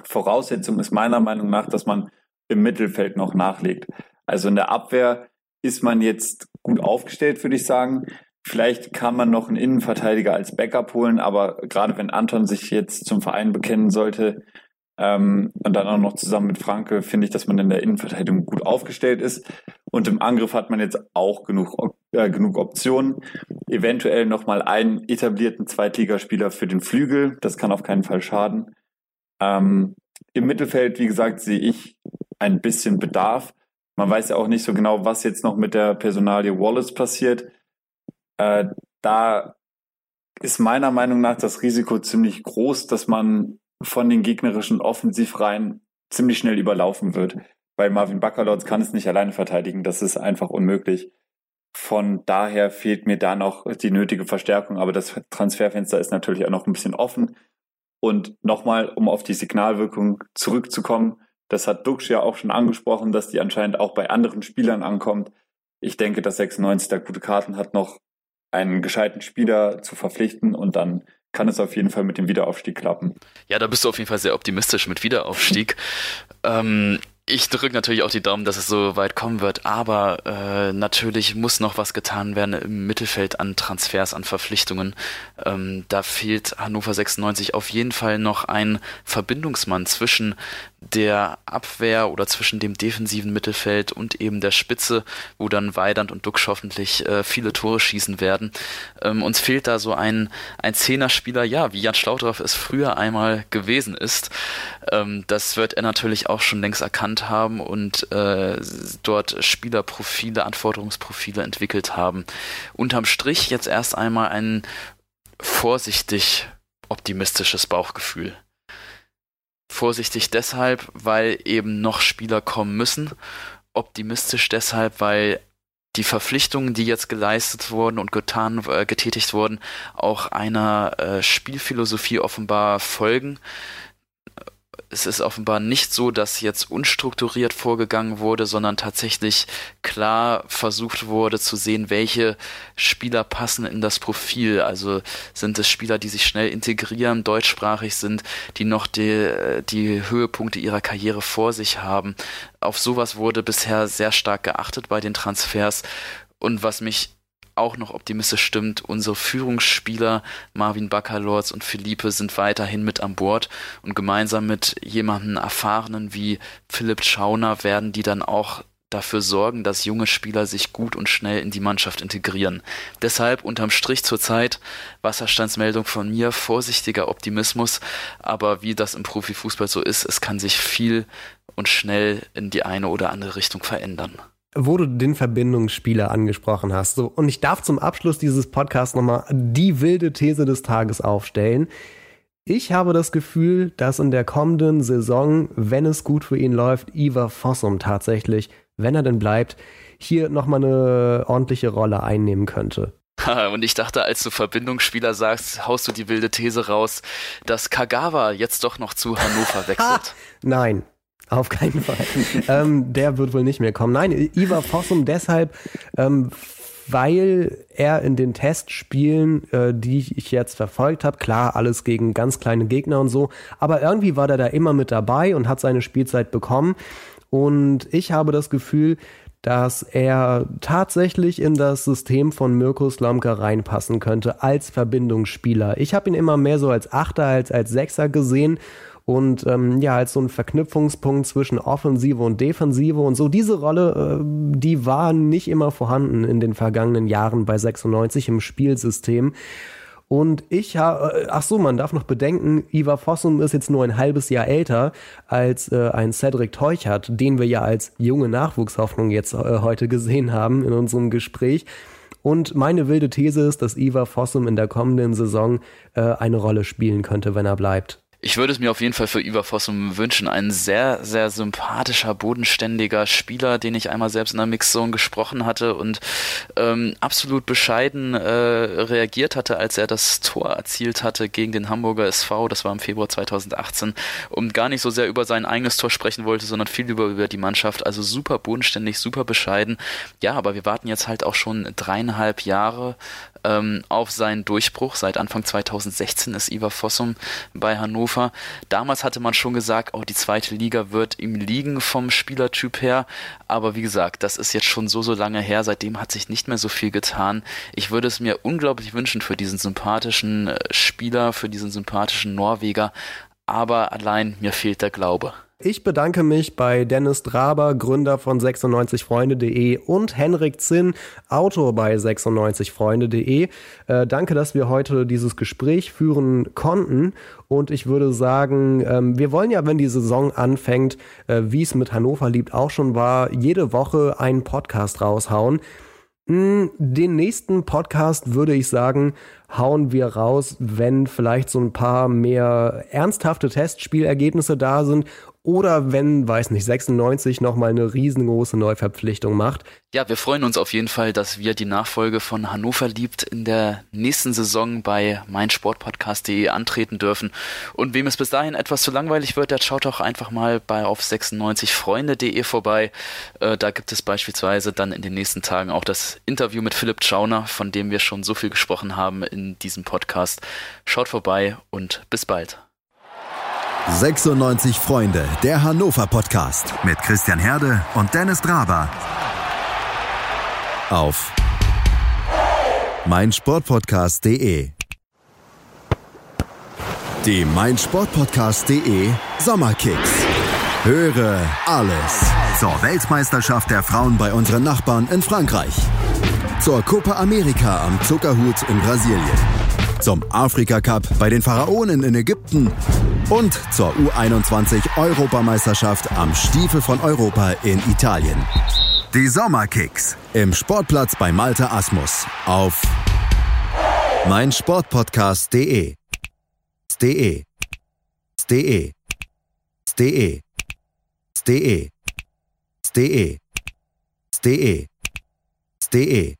Voraussetzung ist meiner Meinung nach, dass man im Mittelfeld noch nachlegt. Also in der Abwehr ist man jetzt gut aufgestellt, würde ich sagen. Vielleicht kann man noch einen Innenverteidiger als Backup holen, aber gerade wenn Anton sich jetzt zum Verein bekennen sollte ähm, und dann auch noch zusammen mit Franke, finde ich, dass man in der Innenverteidigung gut aufgestellt ist. Und im Angriff hat man jetzt auch genug, äh, genug Optionen. Eventuell nochmal einen etablierten Zweitligaspieler für den Flügel. Das kann auf keinen Fall schaden. Ähm, Im Mittelfeld, wie gesagt, sehe ich ein bisschen Bedarf. Man weiß ja auch nicht so genau, was jetzt noch mit der Personalie Wallace passiert. Äh, da ist meiner Meinung nach das Risiko ziemlich groß, dass man von den gegnerischen Offensivreihen ziemlich schnell überlaufen wird. Weil Marvin Baccalords kann es nicht alleine verteidigen. Das ist einfach unmöglich. Von daher fehlt mir da noch die nötige Verstärkung. Aber das Transferfenster ist natürlich auch noch ein bisschen offen. Und nochmal, um auf die Signalwirkung zurückzukommen, das hat Dux ja auch schon angesprochen, dass die anscheinend auch bei anderen Spielern ankommt. Ich denke, dass 96 da gute Karten hat, noch einen gescheiten Spieler zu verpflichten und dann kann es auf jeden Fall mit dem Wiederaufstieg klappen. Ja, da bist du auf jeden Fall sehr optimistisch mit Wiederaufstieg. ähm, ich drücke natürlich auch die Daumen, dass es so weit kommen wird, aber äh, natürlich muss noch was getan werden im Mittelfeld an Transfers, an Verpflichtungen. Ähm, da fehlt Hannover 96 auf jeden Fall noch ein Verbindungsmann zwischen der Abwehr oder zwischen dem defensiven Mittelfeld und eben der Spitze, wo dann Weidand und Duxch hoffentlich äh, viele Tore schießen werden. Ähm, uns fehlt da so ein, ein Zehnerspieler, ja, wie Jan Schlaudraff es früher einmal gewesen ist. Ähm, das wird er natürlich auch schon längst erkannt haben und äh, dort Spielerprofile, Anforderungsprofile entwickelt haben. Unterm Strich jetzt erst einmal ein vorsichtig optimistisches Bauchgefühl. Vorsichtig deshalb, weil eben noch Spieler kommen müssen. Optimistisch deshalb, weil die Verpflichtungen, die jetzt geleistet wurden und getan, äh, getätigt wurden, auch einer äh, Spielphilosophie offenbar folgen es ist offenbar nicht so, dass jetzt unstrukturiert vorgegangen wurde, sondern tatsächlich klar versucht wurde zu sehen, welche Spieler passen in das Profil. Also sind es Spieler, die sich schnell integrieren, deutschsprachig sind, die noch die, die Höhepunkte ihrer Karriere vor sich haben. Auf sowas wurde bisher sehr stark geachtet bei den Transfers. Und was mich auch noch optimistisch stimmt. Unsere Führungsspieler Marvin Baccalords und Philippe sind weiterhin mit an Bord und gemeinsam mit jemandem erfahrenen wie Philipp Schauner werden die dann auch dafür sorgen, dass junge Spieler sich gut und schnell in die Mannschaft integrieren. Deshalb unterm Strich zurzeit Wasserstandsmeldung von mir, vorsichtiger Optimismus, aber wie das im Profifußball so ist, es kann sich viel und schnell in die eine oder andere Richtung verändern wo du den Verbindungsspieler angesprochen hast. So, und ich darf zum Abschluss dieses Podcasts nochmal die wilde These des Tages aufstellen. Ich habe das Gefühl, dass in der kommenden Saison, wenn es gut für ihn läuft, Ivar Fossum tatsächlich, wenn er denn bleibt, hier nochmal eine ordentliche Rolle einnehmen könnte. Und ich dachte, als du Verbindungsspieler sagst, haust du die wilde These raus, dass Kagawa jetzt doch noch zu Hannover wechselt. Nein, auf keinen Fall. ähm, der wird wohl nicht mehr kommen. Nein, Ivar Fossum deshalb, ähm, weil er in den Testspielen, äh, die ich jetzt verfolgt habe, klar, alles gegen ganz kleine Gegner und so, aber irgendwie war der da immer mit dabei und hat seine Spielzeit bekommen. Und ich habe das Gefühl, dass er tatsächlich in das System von Mirko Slomka reinpassen könnte als Verbindungsspieler. Ich habe ihn immer mehr so als Achter als als Sechser gesehen und ähm, ja, als so ein Verknüpfungspunkt zwischen Offensive und Defensive und so. Diese Rolle, äh, die war nicht immer vorhanden in den vergangenen Jahren bei 96 im Spielsystem. Und ich habe, äh, ach so, man darf noch bedenken, Ivar Fossum ist jetzt nur ein halbes Jahr älter als äh, ein Cedric Teuchert, den wir ja als junge Nachwuchshoffnung jetzt äh, heute gesehen haben in unserem Gespräch. Und meine wilde These ist, dass Ivar Fossum in der kommenden Saison äh, eine Rolle spielen könnte, wenn er bleibt. Ich würde es mir auf jeden Fall für Ivar Fossum wünschen. Ein sehr, sehr sympathischer, bodenständiger Spieler, den ich einmal selbst in der Mixzone gesprochen hatte und ähm, absolut bescheiden äh, reagiert hatte, als er das Tor erzielt hatte gegen den Hamburger SV. Das war im Februar 2018 und gar nicht so sehr über sein eigenes Tor sprechen wollte, sondern viel über, über die Mannschaft. Also super bodenständig, super bescheiden. Ja, aber wir warten jetzt halt auch schon dreieinhalb Jahre ähm, auf seinen Durchbruch. Seit Anfang 2016 ist Ivar Fossum bei Hannover. Damals hatte man schon gesagt, oh, die zweite Liga wird ihm liegen vom Spielertyp her. Aber wie gesagt, das ist jetzt schon so, so lange her. Seitdem hat sich nicht mehr so viel getan. Ich würde es mir unglaublich wünschen für diesen sympathischen äh, Spieler, für diesen sympathischen Norweger. Aber allein mir fehlt der Glaube. Ich bedanke mich bei Dennis Draber, Gründer von 96freunde.de und Henrik Zinn, Autor bei 96freunde.de. Äh, danke, dass wir heute dieses Gespräch führen konnten. Und ich würde sagen, ähm, wir wollen ja, wenn die Saison anfängt, äh, wie es mit Hannover liebt auch schon war, jede Woche einen Podcast raushauen. Hm, den nächsten Podcast würde ich sagen, hauen wir raus, wenn vielleicht so ein paar mehr ernsthafte Testspielergebnisse da sind oder wenn, weiß nicht, 96 nochmal eine riesengroße Neuverpflichtung macht. Ja, wir freuen uns auf jeden Fall, dass wir die Nachfolge von Hannover liebt in der nächsten Saison bei meinsportpodcast.de antreten dürfen. Und wem es bis dahin etwas zu langweilig wird, der schaut doch einfach mal bei auf 96freunde.de vorbei. Äh, da gibt es beispielsweise dann in den nächsten Tagen auch das Interview mit Philipp Schauner, von dem wir schon so viel gesprochen haben in diesem Podcast. Schaut vorbei und bis bald. 96 Freunde, der Hannover Podcast mit Christian Herde und Dennis Draber. Auf meinsportpodcast.de. Die meinsportpodcast.de Sommerkicks. Höre alles zur Weltmeisterschaft der Frauen bei unseren Nachbarn in Frankreich. Zur Copa America am Zuckerhut in Brasilien zum Afrika Cup bei den Pharaonen in Ägypten und zur U21 Europameisterschaft am Stiefel von Europa in Italien. Die Sommerkicks im Sportplatz bei Malte Asmus auf meinsportpodcast.de. De. De. De. De. De. De. De.